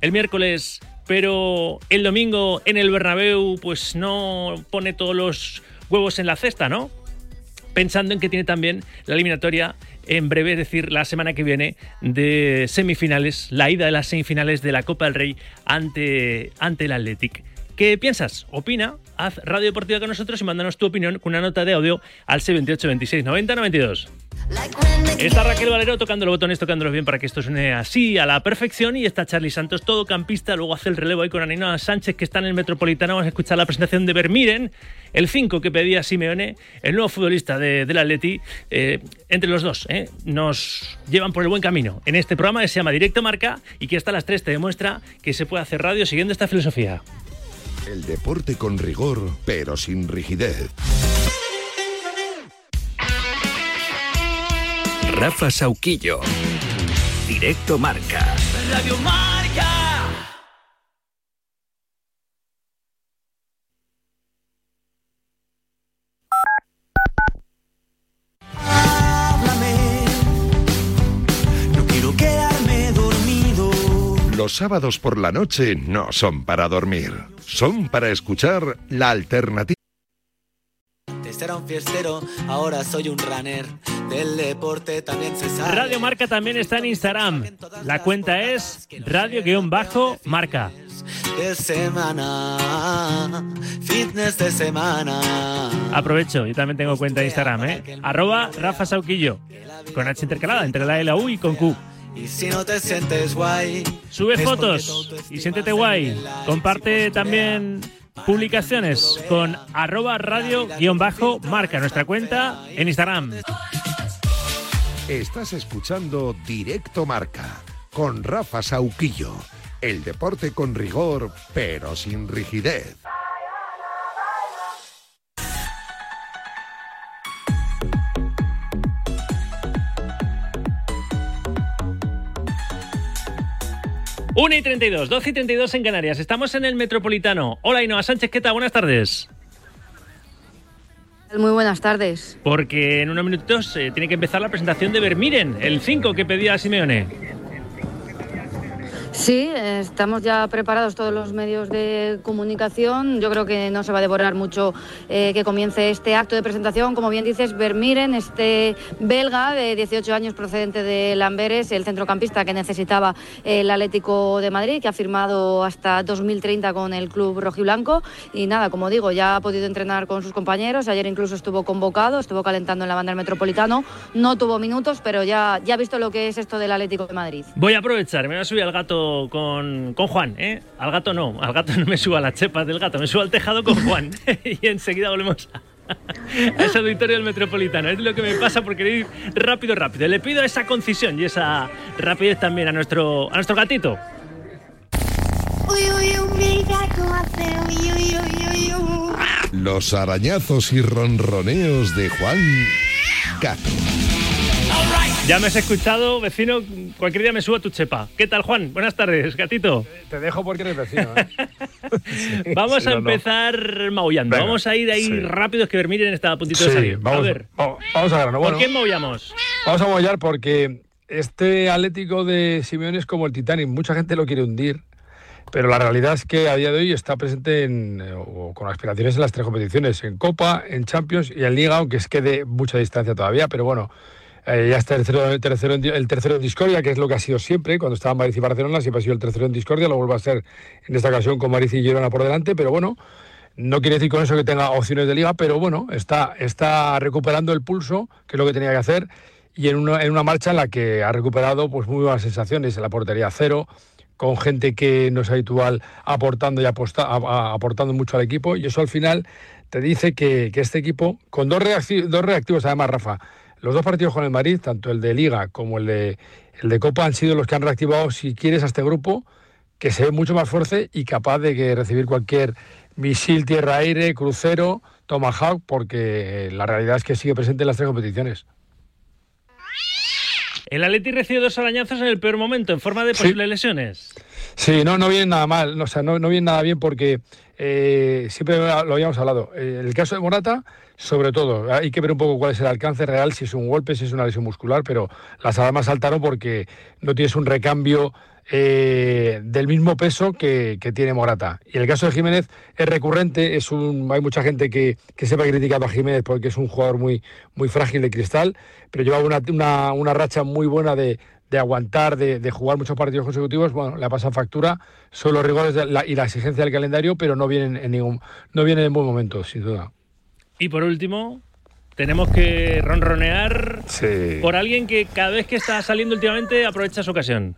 el miércoles, pero el domingo en el Bernabéu pues no pone todos los huevos en la cesta, ¿no? Pensando en que tiene también la eliminatoria en breve, es decir, la semana que viene de semifinales, la ida de las semifinales de la Copa del Rey ante, ante el Athletic. ¿Qué piensas? Opina, haz Radio Deportiva con nosotros y mándanos tu opinión con una nota de audio al 78 26 90 92. Está Raquel Valero tocando los botones, tocándolos bien para que esto suene así a la perfección. Y está Charlie Santos, todo campista. Luego hace el relevo ahí con Anina Sánchez, que está en el Metropolitano. Vamos a escuchar la presentación de Vermiren, el 5 que pedía Simeone, el nuevo futbolista de, del Atleti. Eh, entre los dos, eh, nos llevan por el buen camino en este programa que se llama Directo Marca y que hasta las 3 te demuestra que se puede hacer radio siguiendo esta filosofía. El deporte con rigor, pero sin rigidez. Rafa Sauquillo. Directo Marca. Radio Marca. Háblame. No quiero quedarme dormido. Los sábados por la noche no son para dormir, son para escuchar la alternativa. Antes era un fiestero, ahora soy un runner. Del deporte también se sabe. Radio Marca también está en Instagram. La cuenta es radio-marca. De semana, fitness de semana. Aprovecho, yo también tengo cuenta de Instagram, ¿eh? Arroba Rafa Sauquillo. Con H intercalada entre la L, la U y con Q. Y si no te sientes guay. Sube fotos y siéntete guay. Comparte también publicaciones con arroba radio guion bajo marca nuestra cuenta en Instagram. Estás escuchando Directo Marca con Rafa Sauquillo. El deporte con rigor, pero sin rigidez. Una y 32, 12 y 32 en Canarias. Estamos en el Metropolitano. Hola Inoa Sánchez, ¿qué tal? Buenas tardes. Muy buenas tardes. Porque en unos minutos eh, tiene que empezar la presentación de Vermiren, el 5 que pedía Simeone. Sí, estamos ya preparados todos los medios de comunicación. Yo creo que no se va a devorar mucho eh, que comience este acto de presentación. Como bien dices, Vermiren, este belga de 18 años procedente de Lamberes, el centrocampista que necesitaba el Atlético de Madrid, que ha firmado hasta 2030 con el club rojiblanco. Y nada, como digo, ya ha podido entrenar con sus compañeros. Ayer incluso estuvo convocado, estuvo calentando en la banda del Metropolitano. No tuvo minutos, pero ya, ya ha visto lo que es esto del Atlético de Madrid. Voy a aprovechar, me voy a subir al gato con, con Juan, ¿eh? Al gato no, al gato no me subo a las chepas del gato, me subo al tejado con Juan. y enseguida volvemos a, a ese auditorio del Metropolitano. Es lo que me pasa por querer ir rápido, rápido. Le pido esa concisión y esa rapidez también a nuestro, a nuestro gatito. Uy, uy, uy, mira cómo hace. Uy, uy, uy, uy, uy. Los arañazos y ronroneos de Juan Gato. Ya me has escuchado, vecino. Cualquier día me subo a tu chepa. ¿Qué tal, Juan? Buenas tardes, gatito. Te dejo porque eres vecino. ¿eh? Vamos Sí, a no, no. empezar maullando. Venga, vamos a ir ahí sí. rápidos que Vermiren está a puntito de Sí, salir. vamos, a ver, va- vamos a grano. ¿por Bueno, qué maullamos? vamos a mollar porque este Atlético de Simeone es como el Titanic. Mucha gente lo quiere hundir, pero la realidad es que a día de hoy está presente en, o con aspiraciones en las tres competiciones, en Copa, en Champions y en Liga, aunque es que de mucha distancia todavía, pero bueno. Eh, ya está el tercero, el, tercero el tercero en discordia, que es lo que ha sido siempre. Cuando estaba Madrid y Barcelona, siempre ha sido el tercero en discordia. Lo vuelve a ser en esta ocasión con Madrid y Girona por delante. Pero bueno, no quiere decir con eso que tenga opciones de liga, pero bueno, está, está recuperando el pulso, que es lo que tenía que hacer, y en una, en una marcha en la que ha recuperado pues muy buenas sensaciones en la portería cero, con gente que no es habitual aportando y aposta- a- a- aportando mucho al equipo, y eso al final te dice que, que este equipo, con dos, dos reactivos además, Rafa, los dos partidos con el Madrid, tanto el de Liga como el de, el de Copa, han sido los que han reactivado, si quieres, a este grupo, que se ve mucho más fuerte y capaz de que recibir cualquier misil tierra-aire, crucero, Tomahawk, porque la realidad es que sigue presente en las tres competiciones. El Atleti recibe dos arañazos en el peor momento, en forma de Sí. posibles lesiones. Sí, no, no viene nada mal, o sea, no, no viene nada bien porque eh, siempre lo habíamos hablado. Eh, el caso de Morata, sobre todo, hay que ver un poco cuál es el alcance real, si es un golpe, si es una lesión muscular, pero las alarmas saltaron porque no tienes un recambio eh, del mismo peso que, tiene Morata. Y el caso de Jiménez es recurrente, es un, hay mucha gente que, que siempre ha a Jiménez porque es un jugador muy, muy frágil de cristal, pero lleva una, una, una racha muy buena de, de aguantar, de, de jugar muchos partidos consecutivos, bueno, le ha pasado factura, son los rigores de la- y la exigencia del calendario, pero no vienen en ningún, no vienen en buen momento, sin duda. Y por último, tenemos que ronronear Sí. por alguien que cada vez que está saliendo últimamente aprovecha su ocasión.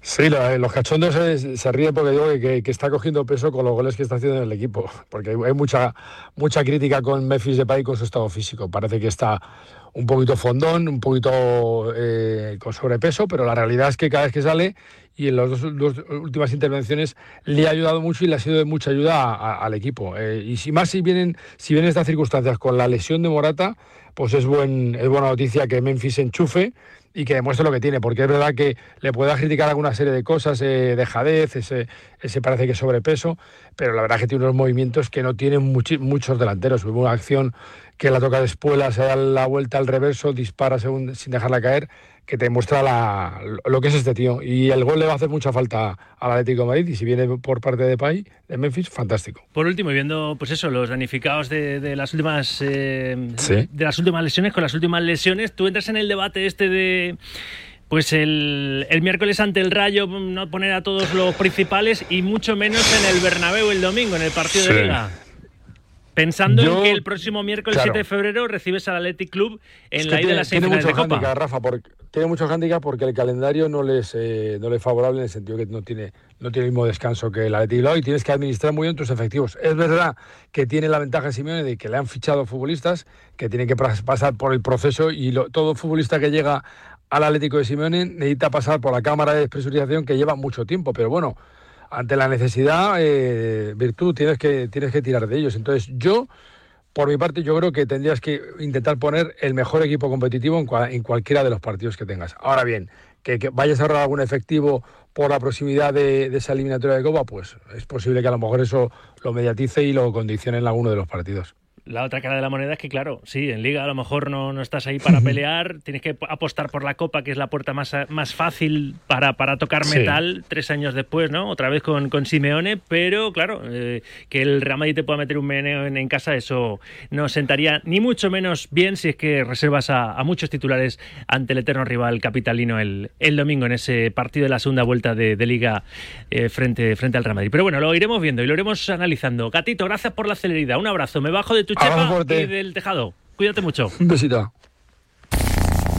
Sí, lo- los cachondos se, se ríen porque digo que, que- que está cogiendo peso con los goles que está haciendo en el equipo, porque hay, hay mucha, mucha crítica con Memphis Depay con su estado físico. Parece que está un poquito fondón, un poquito eh, con sobrepeso, pero la realidad es que cada vez que sale y en las dos, dos últimas intervenciones le ha ayudado mucho y le ha sido de mucha ayuda a- al equipo. Eh, y si más si vienen, si vienen estas circunstancias con la lesión de Morata, pues es, buen, es buena noticia que Memphis enchufe y que demuestre lo que tiene, porque es verdad que le pueda criticar alguna serie de cosas, eh, dejadez, ese, parece que sobrepeso, pero la verdad es que tiene unos movimientos que no tienen muchos delanteros. Hubo una acción que la toca de espuela, se da la vuelta al reverso, dispara según- sin dejarla caer, que te muestra la- lo que es este tío. Y el gol le va a hacer mucha falta al Atlético de Madrid, y si viene por parte de Pay, de Memphis, fantástico. Por último, viendo pues eso, los danificados de, de las últimas eh, Sí. de las últimas lesiones, con las últimas lesiones, tú entras en el debate este de pues el, el miércoles ante el Rayo no poner a todos los principales y mucho menos en el Bernabéu el domingo en el partido Sí. de Liga. Pensando Yo- en que el próximo miércoles claro. 7 de febrero recibes al Athletic Club en Es que la ida de las tiene semifinales de Copa. Rafa, porque, tiene mucho hándicap porque el calendario no les, eh, no le es favorable en el sentido que no tiene, no tiene el mismo descanso que el Athletic Bilbao y tienes que administrar muy bien tus efectivos. Es verdad que tiene la ventaja Simeone de que le han fichado futbolistas que tienen que pas- pasar por el proceso y lo- todo futbolista que llega al Atlético de Simeone necesita pasar por la cámara de despresurización que lleva mucho tiempo, pero bueno, ante la necesidad, eh, virtud, tienes que, tienes que tirar de ellos. Entonces yo... Por mi parte, yo creo que tendrías que intentar poner el mejor equipo competitivo en, cua- en cualquiera de los partidos que tengas. Ahora bien, que, vayas a ahorrar algún efectivo por la proximidad de, de esa eliminatoria de Copa, pues es posible que a lo mejor eso lo mediatice y lo condicione en alguno de los partidos. La otra cara de la moneda es que, claro, sí, en Liga a lo mejor no, no estás ahí para pelear, tienes que apostar por la Copa, que es la puerta más, más fácil para, para tocar Sí. metal tres años después, ¿no? Otra vez con, con Simeone, pero claro, eh, que el Real Madrid te pueda meter un meneo en, en casa, eso no sentaría ni mucho menos bien si es que reservas a, a muchos titulares ante el eterno rival capitalino el, el domingo en ese partido de la segunda vuelta de, de Liga eh, frente, frente al Real Madrid. Pero bueno, lo iremos viendo y lo iremos analizando. Gatito, gracias por la celeridad. Un abrazo. Me bajo de tu Abrazo chepa fuerte. y del tejado. Cuídate mucho. Un besito.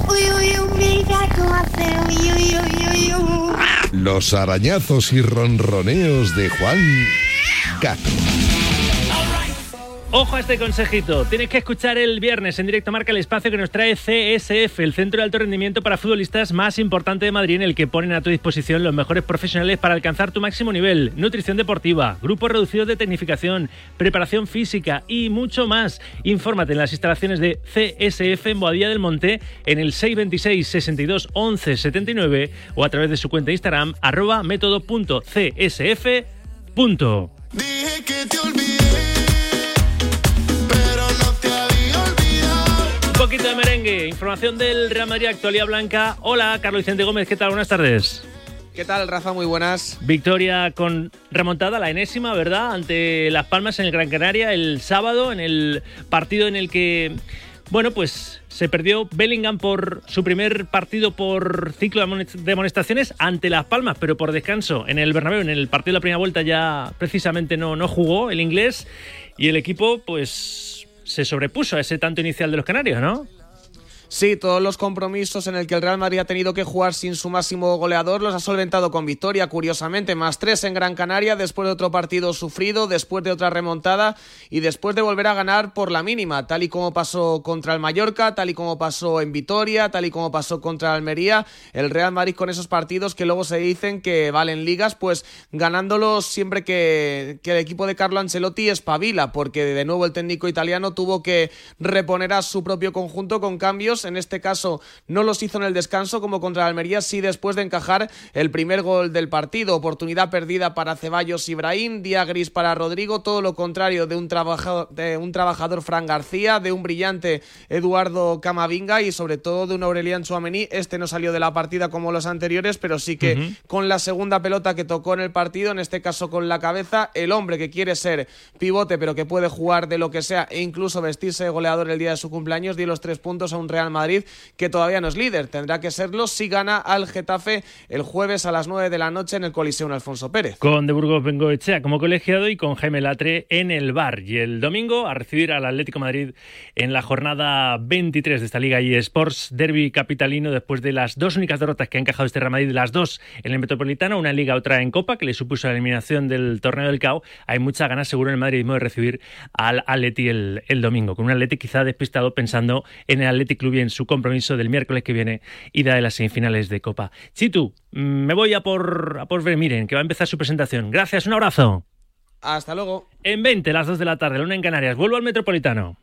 Uy, uy, uy, mira cómo hace. Uy, uy, uy, uy, uy. Los arañazos y ronroneos de Juan Gato. Ojo a este consejito. Tienes que escuchar el viernes en directo Marca el Espacio que nos trae CSF, el Centro de Alto Rendimiento para Futbolistas más importante de Madrid, en el que ponen a tu disposición los mejores profesionales para alcanzar tu máximo nivel. Nutrición deportiva, grupos reducidos de tecnificación, preparación física y mucho más. Infórmate en las instalaciones de CSF en Boadilla del Monte en el 626 62 11 79 o a través de su cuenta Instagram arroba método.csf. Dije que te olvidé, poquito de merengue, información del Real Madrid, actualidad blanca. Hola, Carlos Vicente Gómez, ¿qué tal? Buenas tardes. ¿Qué tal, Rafa? Muy buenas. Victoria con remontada, la enésima, ¿verdad? Ante Las Palmas en el Gran Canaria el sábado, en el partido en el que, bueno, pues se perdió Bellingham por su primer partido por ciclo de amonest- de amonestaciones ante Las Palmas, pero por descanso en el Bernabéu. En el partido de la primera vuelta ya precisamente no, no jugó el inglés y el equipo, pues, se sobrepuso a ese tanto inicial de los canarios, ¿no? Sí, todos los compromisos en el que el Real Madrid ha tenido que jugar sin su máximo goleador los ha solventado con victoria, curiosamente, más tres en Gran Canaria, después de otro partido sufrido, después de otra remontada y después de volver a ganar por la mínima, tal y como pasó contra el Mallorca, tal y como pasó en Vitoria, tal y como pasó contra Almería, el Real Madrid con esos partidos que luego se dicen que valen ligas, pues ganándolos siempre que, que el equipo de Carlo Ancelotti espabila, porque de nuevo el técnico italiano tuvo que reponer a su propio conjunto con cambios, en este caso no los hizo en el descanso como contra Almería, sí después de encajar el primer gol del partido, oportunidad perdida para Ceballos Ibrahim, día gris para Rodrigo, todo lo contrario de un trabajador, de un trabajador Fran García, de un brillante Eduardo Camavinga y sobre todo de un Aurelian Chouameni, este no salió de la partida como los anteriores, pero sí que con la segunda pelota que tocó en el partido, en este caso con la cabeza, el hombre que quiere ser pivote pero que puede jugar de lo que sea e incluso vestirse de goleador el día de su cumpleaños, dio los tres puntos a un Real Madrid que todavía no es líder, tendrá que serlo si gana al Getafe el jueves a las 9 de la noche en el Coliseo Alfonso Pérez. Con De Burgos Bengoechea como colegiado y con Jaime Latre en el bar. Y el domingo a recibir al Atlético Madrid en la jornada 23 de esta Liga y Sports Derby Capitalino después de las dos únicas derrotas que ha encajado este Real Madrid, las dos en el Metropolitano, una Liga, otra en Copa, que le supuso la eliminación del torneo del CAO. Hay muchas ganas seguro en el madridismo de recibir al Atleti el, domingo, con un Atleti quizá despistado pensando en el Athletic Club su compromiso del miércoles que viene, ida de las semifinales de Copa. Chitu, me voy a por, a por Vermiren, que va a empezar su presentación. Gracias, un abrazo. Hasta luego. En 20, las 2 de la tarde, la una en Canarias. Vuelvo al Metropolitano.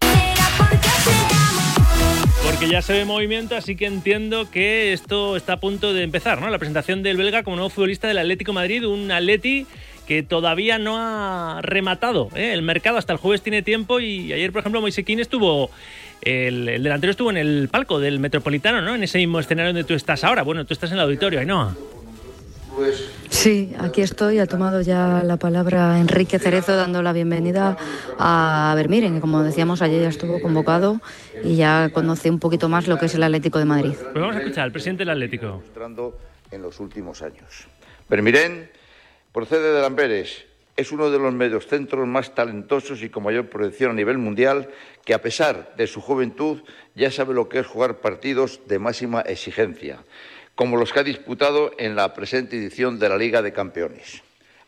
Porque ya se ve movimiento, así que entiendo que esto está a punto de empezar, ¿no? La presentación del belga como nuevo futbolista del Atlético Madrid, un Atleti que todavía no ha rematado ¿eh? el mercado. Hasta el jueves tiene tiempo y ayer, por ejemplo, Moisequín estuvo... El, el delantero estuvo en el palco del Metropolitano, ¿no? En ese mismo escenario donde tú estás ahora. Bueno, tú estás en el auditorio, Ainhoa. Sí, aquí estoy. Ha tomado ya la palabra Enrique Cerezo dando la bienvenida a Vermiren, que como decíamos ayer ya estuvo convocado y ya conoce un poquito más lo que es el Atlético de Madrid. Pues vamos a escuchar al presidente del Atlético. mostrando en los últimos años. Vermirén procede de Lamberes Es uno de los mediocentros más talentosos y con mayor proyección a nivel mundial, que a pesar de su juventud ya sabe lo que es jugar partidos de máxima exigencia, como los que ha disputado en la presente edición de la Liga de Campeones.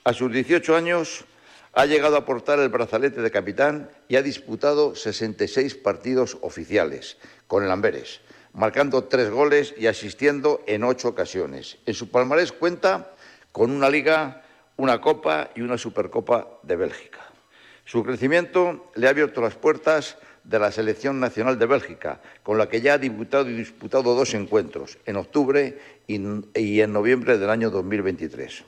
A sus 18 años ha llegado a aportar el brazalete de capitán y ha disputado 66 partidos oficiales con el Amberes, marcando tres goles y asistiendo en ocho ocasiones. En su palmarés cuenta con una liga, una copa y una supercopa de Bélgica. Su crecimiento le ha abierto las puertas de la selección nacional de Bélgica, con la que ya ha debutado y disputado dos encuentros, en octubre y en noviembre del año 2023.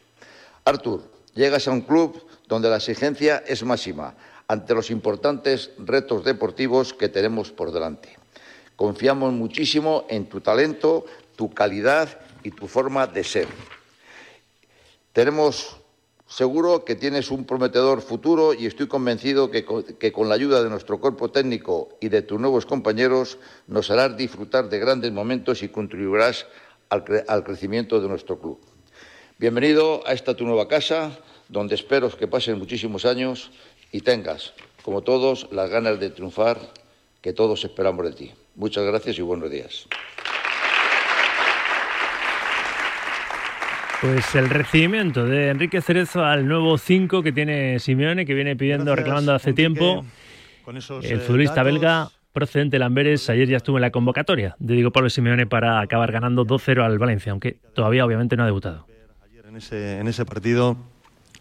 Artur, llegas a un club donde la exigencia es máxima ante los importantes retos deportivos que tenemos por delante. Confiamos muchísimo en tu talento, tu calidad y tu forma de ser. Tenemos seguro que tienes un prometedor futuro y estoy convencido que, con la ayuda de nuestro cuerpo técnico y de tus nuevos compañeros nos harás disfrutar de grandes momentos y contribuirás al, al crecimiento de nuestro club. Bienvenido a esta tu nueva casa, donde espero que pasen muchísimos años y tengas, como todos, las ganas de triunfar que todos esperamos de ti. Muchas gracias y buenos días. Pues el recibimiento de Enrique Cerezo al nuevo 5 que tiene Simeone, que viene pidiendo, Gracias, reclamando hace Enrique, tiempo. Esos, el futbolista eh, belga procedente de Lamberes ayer ya estuvo en la convocatoria de Diego Pablo Simeone para acabar ganando 2-0 al Valencia, aunque todavía obviamente no ha debutado. Ayer en ese, en ese partido.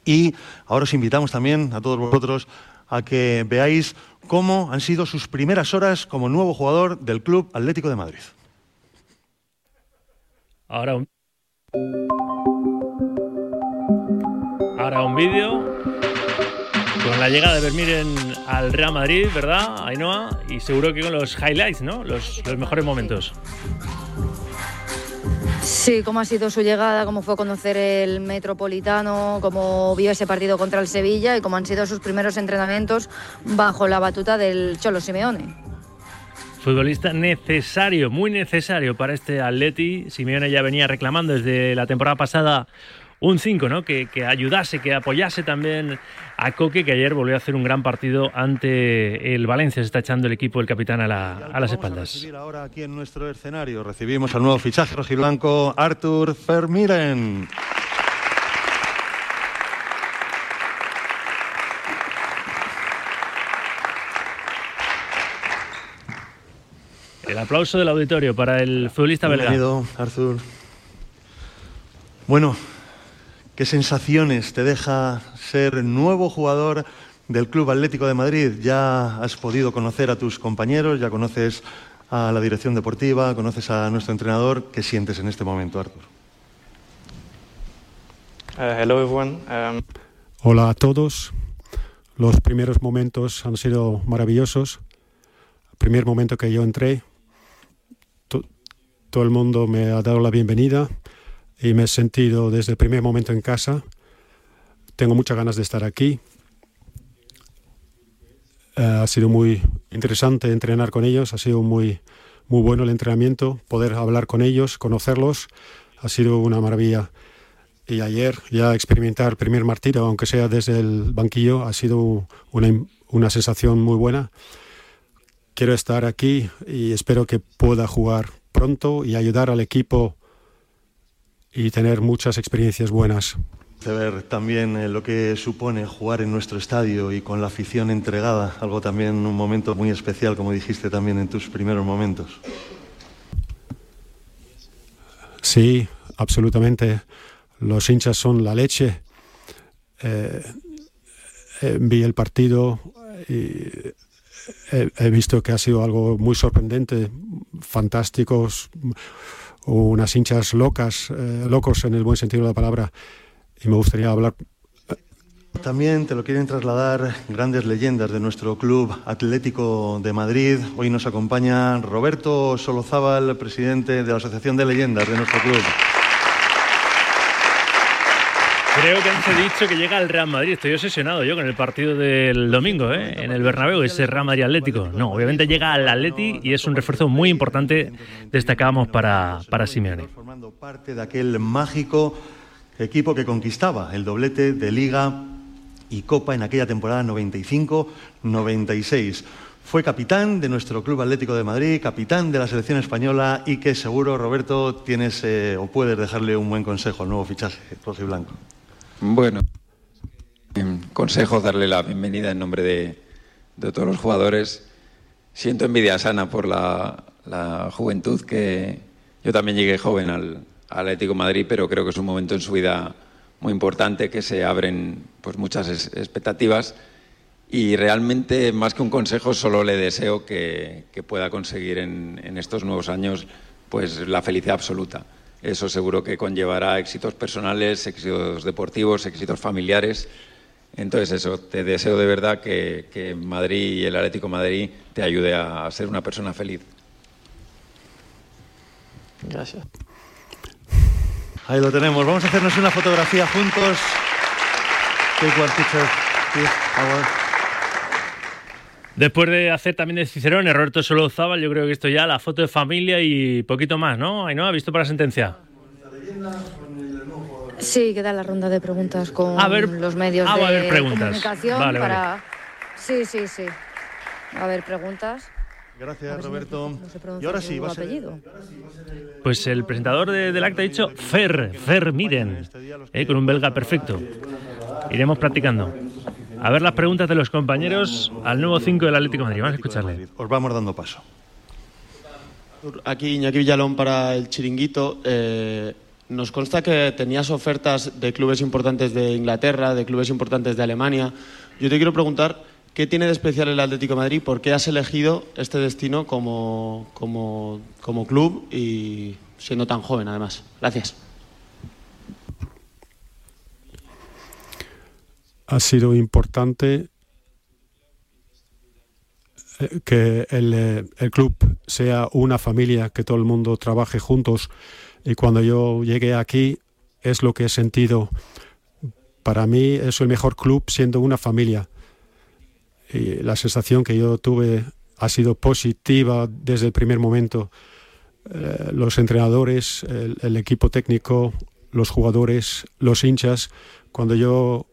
Y ahora os invitamos también a todos vosotros a que veáis cómo han sido sus primeras horas como nuevo jugador del Club Atlético de Madrid. Ahora un... Ahora un vídeo con la llegada de Vermiren al Real Madrid, ¿verdad, Ainhoa? Y seguro que con los highlights, ¿no? Los, los mejores momentos. Sí, cómo ha sido su llegada, cómo fue conocer el Metropolitano, cómo vio ese partido contra el Sevilla y cómo han sido sus primeros entrenamientos bajo la batuta del Cholo Simeone. Futbolista necesario, muy necesario para este Atleti. Simeone ya venía reclamando desde la temporada pasada un 5, ¿no? Que, que, ayudase, que apoyase también a Coque, que ayer volvió a hacer un gran partido ante el Valencia. Se está echando el equipo, el capitán, a, la, a las espaldas. A ahora aquí en nuestro escenario recibimos al nuevo fichaje rojiblanco, Artur Vermiren. El aplauso del auditorio para el futbolista belga. Bienvenido, Artur. Bueno, ¿qué sensaciones te deja ser nuevo jugador del Club Atlético de Madrid? Ya has podido conocer a tus compañeros, ya conoces a la dirección deportiva, conoces a nuestro entrenador. ¿Qué sientes en este momento, Artur? Uh, hello everyone. Um... Hola a todos. Los primeros momentos han sido maravillosos. El primer momento que yo entré, todo el mundo me ha dado la bienvenida y me he sentido desde el primer momento en casa. Tengo muchas ganas de estar aquí. Uh, ha sido muy interesante entrenar con ellos, ha sido muy, muy bueno el entrenamiento, poder hablar con ellos, conocerlos, ha sido una maravilla. Y ayer ya experimentar el primer martillo, aunque sea desde el banquillo, ha sido una, una sensación muy buena. Quiero estar aquí y espero que pueda jugar pronto y ayudar al equipo y tener muchas experiencias buenas. De ver también eh, lo que supone jugar en nuestro estadio y con la afición entregada, algo también un momento muy especial, como dijiste también en tus primeros momentos. Sí, absolutamente. Los hinchas son la leche. Eh, eh, vi el partido y he, he, visto que ha sido algo muy sorprendente, fantásticos, unas hinchas locas, eh, locos en el buen sentido de la palabra, y me gustaría hablar. También te lo quieren trasladar grandes leyendas de nuestro club Atlético de Madrid. Hoy nos acompaña Roberto Solozábal, presidente de la Asociación de Leyendas de nuestro club. Creo que han dicho que llega el Real Madrid. Estoy obsesionado yo con el partido del domingo, ¿eh? en el Bernabéu, ese Real Madrid Atlético. No, obviamente llega al Atleti y es un refuerzo muy importante, destacábamos para, para Simeone. Formando parte de aquel mágico equipo que conquistaba el doblete de Liga y Copa en aquella temporada 95-96. Fue capitán de nuestro Club Atlético de Madrid, capitán de la selección española y que seguro, Roberto, tienes eh, o puedes dejarle un buen consejo al nuevo fichaje rojo y blanco. Bueno, em, consejo darle la bienvenida en nombre de, de todos los jugadores. Siento envidia sana por la, la juventud que yo también llegué joven al, Atlético Madrid, pero creo que es un momento en su vida muy importante que se abren pues muchas expectativas y realmente más que un consejo solo le deseo que, que pueda conseguir en, en estos nuevos años pues la felicidad absoluta. Eso seguro que conllevará éxitos personales, éxitos deportivos, éxitos familiares. Entonces eso, te deseo de verdad que, que Madrid y el Atlético de Madrid te ayude a ser una persona feliz. Gracias. Ahí lo tenemos. Vamos a hacernos una fotografía juntos. Take one picture. please. Después de hacer también de Cicerón, Roberto Solozábal, yo creo que esto ya, la foto de familia y poquito más, ¿no? Ahí no, ¿ha visto para la sentencia? Sí, queda la ronda de preguntas con A ver- los medios ah, de va a haber preguntas. comunicación Vale, vale. para. Sí, sí, sí. Va a haber preguntas. Gracias, Roberto. no se pronuncia Y ahora su sí, va a ser- apellido. Pues el presentador de- del acta ha dicho Fer, Fer Miren, eh, con un belga perfecto. Iremos practicando. A ver las preguntas de los compañeros al nuevo 5 del Atlético de Madrid. Vamos a escucharle. Os vamos dando paso. Aquí Iñaki Villalón para el Chiringuito. Eh, nos consta que tenías ofertas de clubes importantes de Inglaterra, de clubes importantes de Alemania. Yo te quiero preguntar, ¿qué tiene de especial el Atlético de Madrid? ¿Por qué has elegido este destino como, como, como club y siendo tan joven además? Gracias. Ha sido importante eh, que el, eh, el club sea una familia, que todo el mundo trabaje juntos. Y cuando yo llegué aquí es lo que he sentido. Para mí es el mejor club siendo una familia. Y la sensación que yo tuve ha sido positiva desde el primer momento. Eh, los entrenadores, el, el equipo técnico, los jugadores, los hinchas. Cuando yo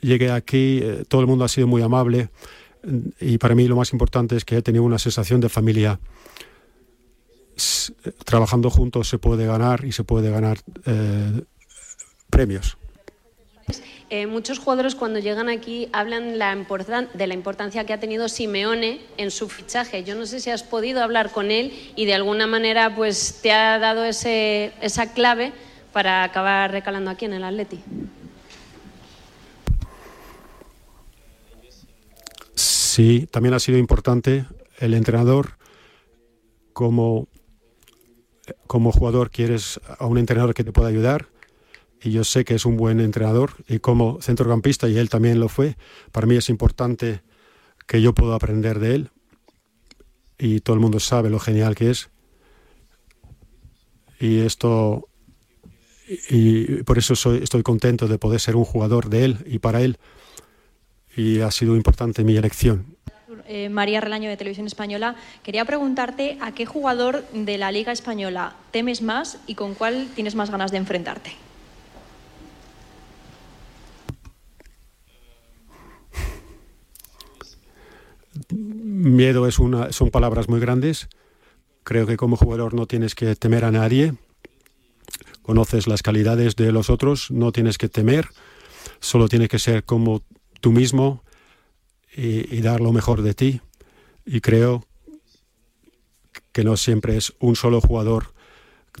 llegué aquí, eh, todo el mundo ha sido muy amable y para mí lo más importante es que he tenido una sensación de familia. Eh, Trabajando juntos se puede ganar y se puede ganar eh, premios. Muchos jugadores cuando llegan aquí hablan de la importancia que ha tenido Simeone en su fichaje. Yo no sé si has podido hablar con él y de alguna manera pues te ha dado ese, esa clave para acabar recalando aquí en el Atleti. Sí, también ha sido importante el entrenador. Como, como jugador quieres a un entrenador que te pueda ayudar y yo sé que es un buen entrenador y como centrocampista y él también lo fue, para mí es importante que yo pueda aprender de él y todo el mundo sabe lo genial que es. Y esto y por eso soy, estoy contento de poder ser un jugador de él y para él y ha sido importante mi elección. Eh, María Relaño de Televisión Española. Quería preguntarte a qué jugador de la Liga Española temes más y con cuál tienes más ganas de enfrentarte. Miedo es una, son palabras muy grandes. Creo que como jugador no tienes que temer a nadie. Conoces las calidades de los otros, no tienes que temer. Solo tienes que ser como tú mismo y, dar lo mejor de ti. Y creo que no siempre es un solo jugador.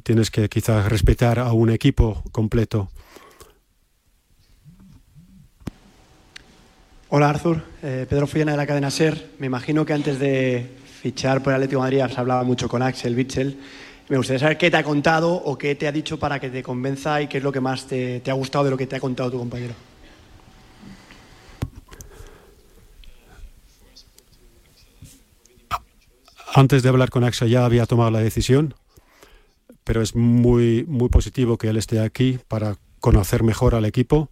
Tienes que quizás respetar a un equipo completo. Hola Arthur, Eh, Pedro Fullana de la cadena SER. Me imagino que antes de fichar por el Atlético de Madrid has hablado mucho con Axel Witsel. Me gustaría saber qué te ha contado o qué te ha dicho para que te convenza y qué es lo que más te ha gustado de lo que te ha contado tu compañero. Antes de hablar con AXA ya había tomado la decisión, pero es muy, muy positivo que él esté aquí para conocer mejor al equipo,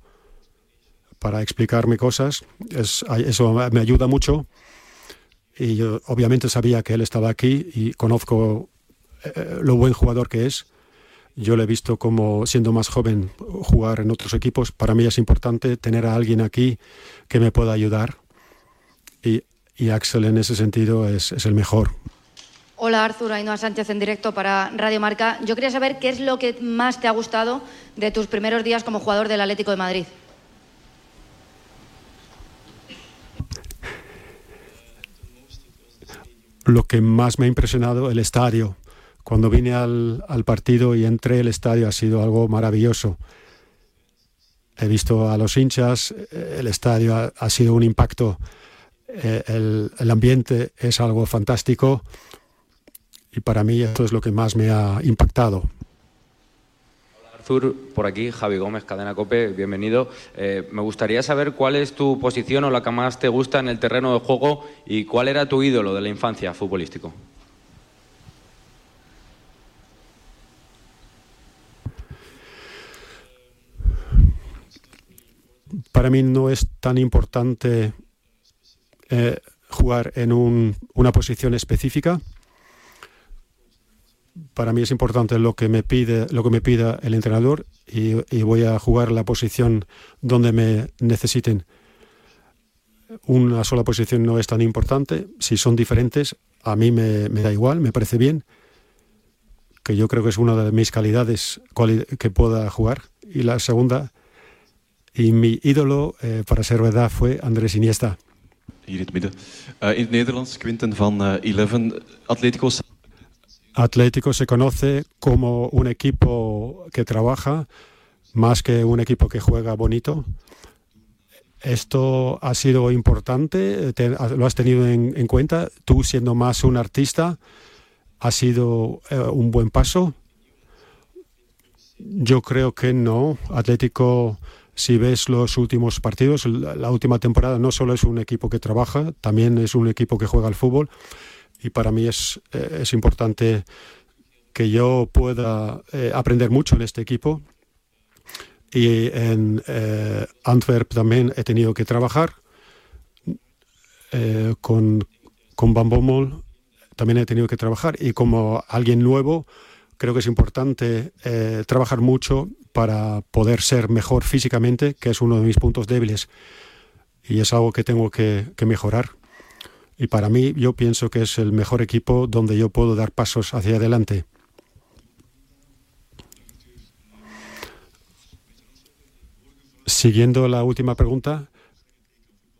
para explicarme cosas. Es, eso me ayuda mucho. Y yo obviamente sabía que él estaba aquí y conozco eh, lo buen jugador que es. Yo le he visto como siendo más joven jugar en otros equipos. Para mí es importante tener a alguien aquí que me pueda ayudar. Y, Axel en ese sentido es, es el mejor. Hola Arthur, Ainhoa Sánchez en directo para Radio Marca. Yo quería saber qué es lo que más te ha gustado de tus primeros días como jugador del Atlético de Madrid. Lo que más me ha impresionado, el estadio. Cuando vine al, al partido y entré al estadio ha sido algo maravilloso. He visto a los hinchas, eh, el estadio ha, ha sido un impacto, eh, el, el ambiente es algo fantástico y para mí esto es lo que más me ha impactado. Artur, por aquí, Javi Gómez, Cadena Cope, bienvenido. Eh, me gustaría saber cuál es tu posición o la que más te gusta en el terreno de juego y cuál era tu ídolo de la infancia futbolístico. Para mí no es tan importante eh, jugar en un- una posición específica. Para mí es importante lo que me pide, lo que me pida el entrenador y, voy a jugar la posición donde me necesiten. Una sola posición no es tan importante. Si son diferentes, a mí me, da igual, me parece bien. Que yo creo que es una de mis calidades que pueda jugar. Y la segunda, y mi ídolo, eh, para ser verdad, fue Andrés Iniesta. Hier in het midden. Eh, in het Quinten van eh, Eleven. Atlético se conoce como un equipo que trabaja más que un equipo que juega bonito. Esto ha sido importante, te- lo has tenido en, en cuenta. Tú siendo más un artista, ha sido eh, un buen paso. Yo creo que no. Atlético, si ves los últimos partidos, la, última temporada no solo es un equipo que trabaja, también es un equipo que juega al fútbol. Y para mí es, eh, es importante que yo pueda eh, aprender mucho en este equipo. Y en eh, Antwerp también he tenido que trabajar con, con Van también he tenido que trabajar. Y como alguien nuevo, creo que es importante eh, trabajar mucho para poder ser mejor físicamente, que es uno de mis puntos débiles. Y es algo que tengo que, mejorar. Y para mí yo pienso que es el mejor equipo donde yo puedo dar pasos hacia adelante. Siguiendo la última pregunta,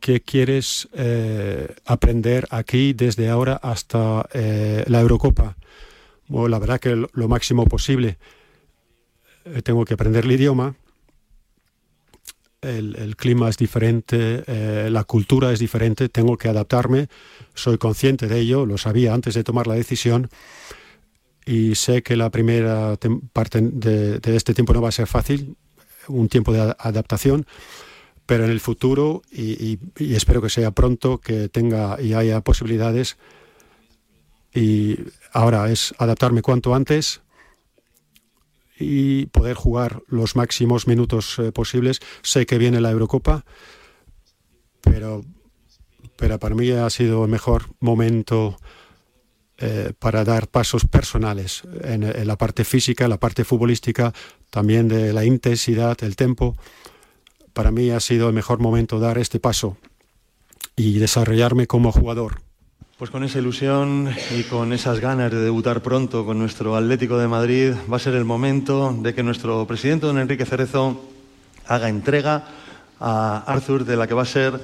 ¿qué quieres eh, aprender aquí desde ahora hasta eh, la Eurocopa? Bueno, la verdad que lo, máximo posible. Eh, tengo que aprender el idioma, el, clima es diferente, eh, la cultura es diferente, tengo que adaptarme, soy consciente de ello, lo sabía antes de tomar la decisión y sé que la primera parte de, este tiempo no va a ser fácil, un tiempo de adaptación, pero en el futuro, y- y espero que sea pronto, que tenga y haya posibilidades, y ahora es adaptarme cuanto antes y poder jugar los máximos minutos eh, posibles. Sé que viene la Eurocopa, pero, pero para mí ha sido el mejor momento eh, para dar pasos personales en, en la parte física, la parte futbolística, también de la intensidad, el tempo. Para mí ha sido el mejor momento dar este paso y desarrollarme como jugador. Pues con esa ilusión y con esas ganas de debutar pronto con nuestro Atlético de Madrid, va a ser el momento de que nuestro presidente, don Enrique Cerezo, haga entrega a Arthur de la que va a ser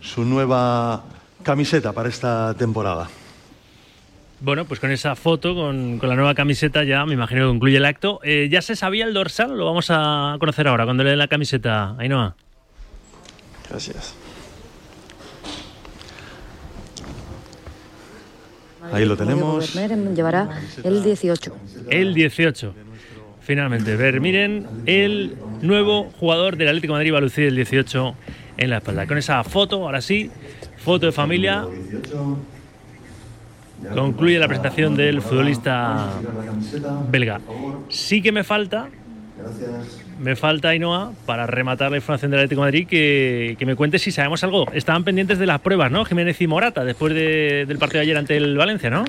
su nueva camiseta para esta temporada. Bueno, pues con esa foto, con, con la nueva camiseta ya me imagino que concluye el acto. Eh, ¿Ya se sabía el dorsal? Lo vamos a conocer ahora, cuando le den la camiseta. Ainhoa. Gracias. Ahí lo tenemos. Llevará el 18. El 18. Finalmente, Vermiren, el nuevo jugador del Atlético de Madrid va a lucir el 18 en la espalda. Con esa foto, ahora sí, foto de familia. Concluye la presentación del futbolista belga. Sí que me falta, me falta Ainhoa para rematar la información del Atlético de Madrid que, que me cuente si sabemos algo. Estaban pendientes de las pruebas, ¿no? Jiménez y Morata después de- del partido de ayer ante el Valencia, ¿no?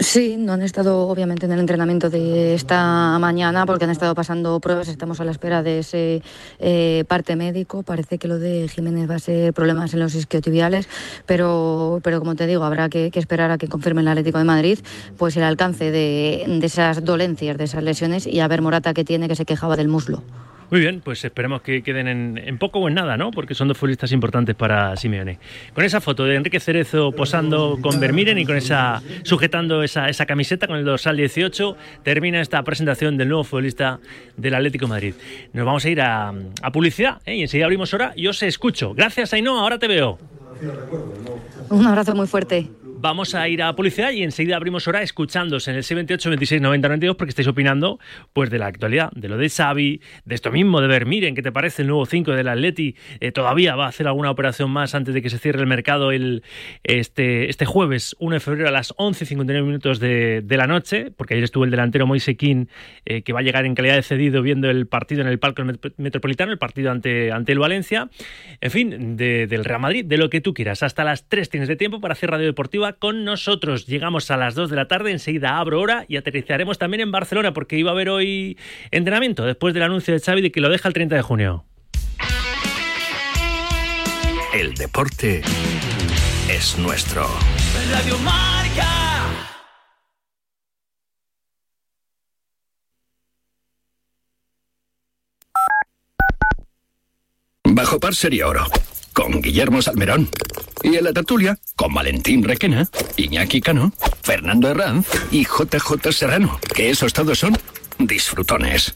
Sí, no han estado obviamente en el entrenamiento de esta mañana porque han estado pasando pruebas. Estamos a la espera de ese eh, parte médico. Parece que lo de Jiménez va a ser problemas en los isquiotibiales, pero, pero como te digo, habrá que, esperar a que confirme el Atlético de Madrid pues el alcance de, de esas dolencias, de esas lesiones y a ver Morata que tiene que se quejaba del muslo. Muy bien, pues esperemos que queden en, en, poco o en nada, ¿no? Porque son dos futbolistas importantes para Simeone. Con esa foto de Enrique Cerezo posando con Vermiren y con esa sujetando esa, esa camiseta con el dorsal 18, termina esta presentación del nuevo futbolista del Atlético Madrid. Nos vamos a ir a, publicidad ¿eh? y enseguida abrimos hora. Yo os escucho. Gracias, Ainhoa. Ahora te veo. Un abrazo muy fuerte. Vamos a ir a publicidad y enseguida abrimos hora escuchándose en el 78 26 90 92 porque estáis opinando pues de la actualidad, de lo de Xavi, de esto mismo, de ver, miren, ¿qué te parece el nuevo 5 del Atleti? Eh, todavía va a hacer alguna operación más antes de que se cierre el mercado el, este, este jueves 1 de febrero a las 11.59 minutos de, de, la noche, porque ayer estuvo el delantero Moise King, eh, que va a llegar en calidad de cedido viendo el partido en el Palco Metropolitano, el partido ante, ante el Valencia. En fin, de, del Real Madrid, de lo que tú quieras. Hasta las 3 tienes de tiempo para hacer radio deportiva con nosotros. Llegamos a las 2 de la tarde, enseguida abro hora y aterrizaremos también en Barcelona porque iba a haber hoy entrenamiento después del anuncio de Xavi de que lo deja el 30 de junio. El deporte es nuestro. Radio Marca. Bajo par sería oro con Guillermo Salmerón. Y en la tertulia, con Valentín Requena, Iñaki Cano, Fernando Herranz y JJ Serrano, que esos todos son disfrutones.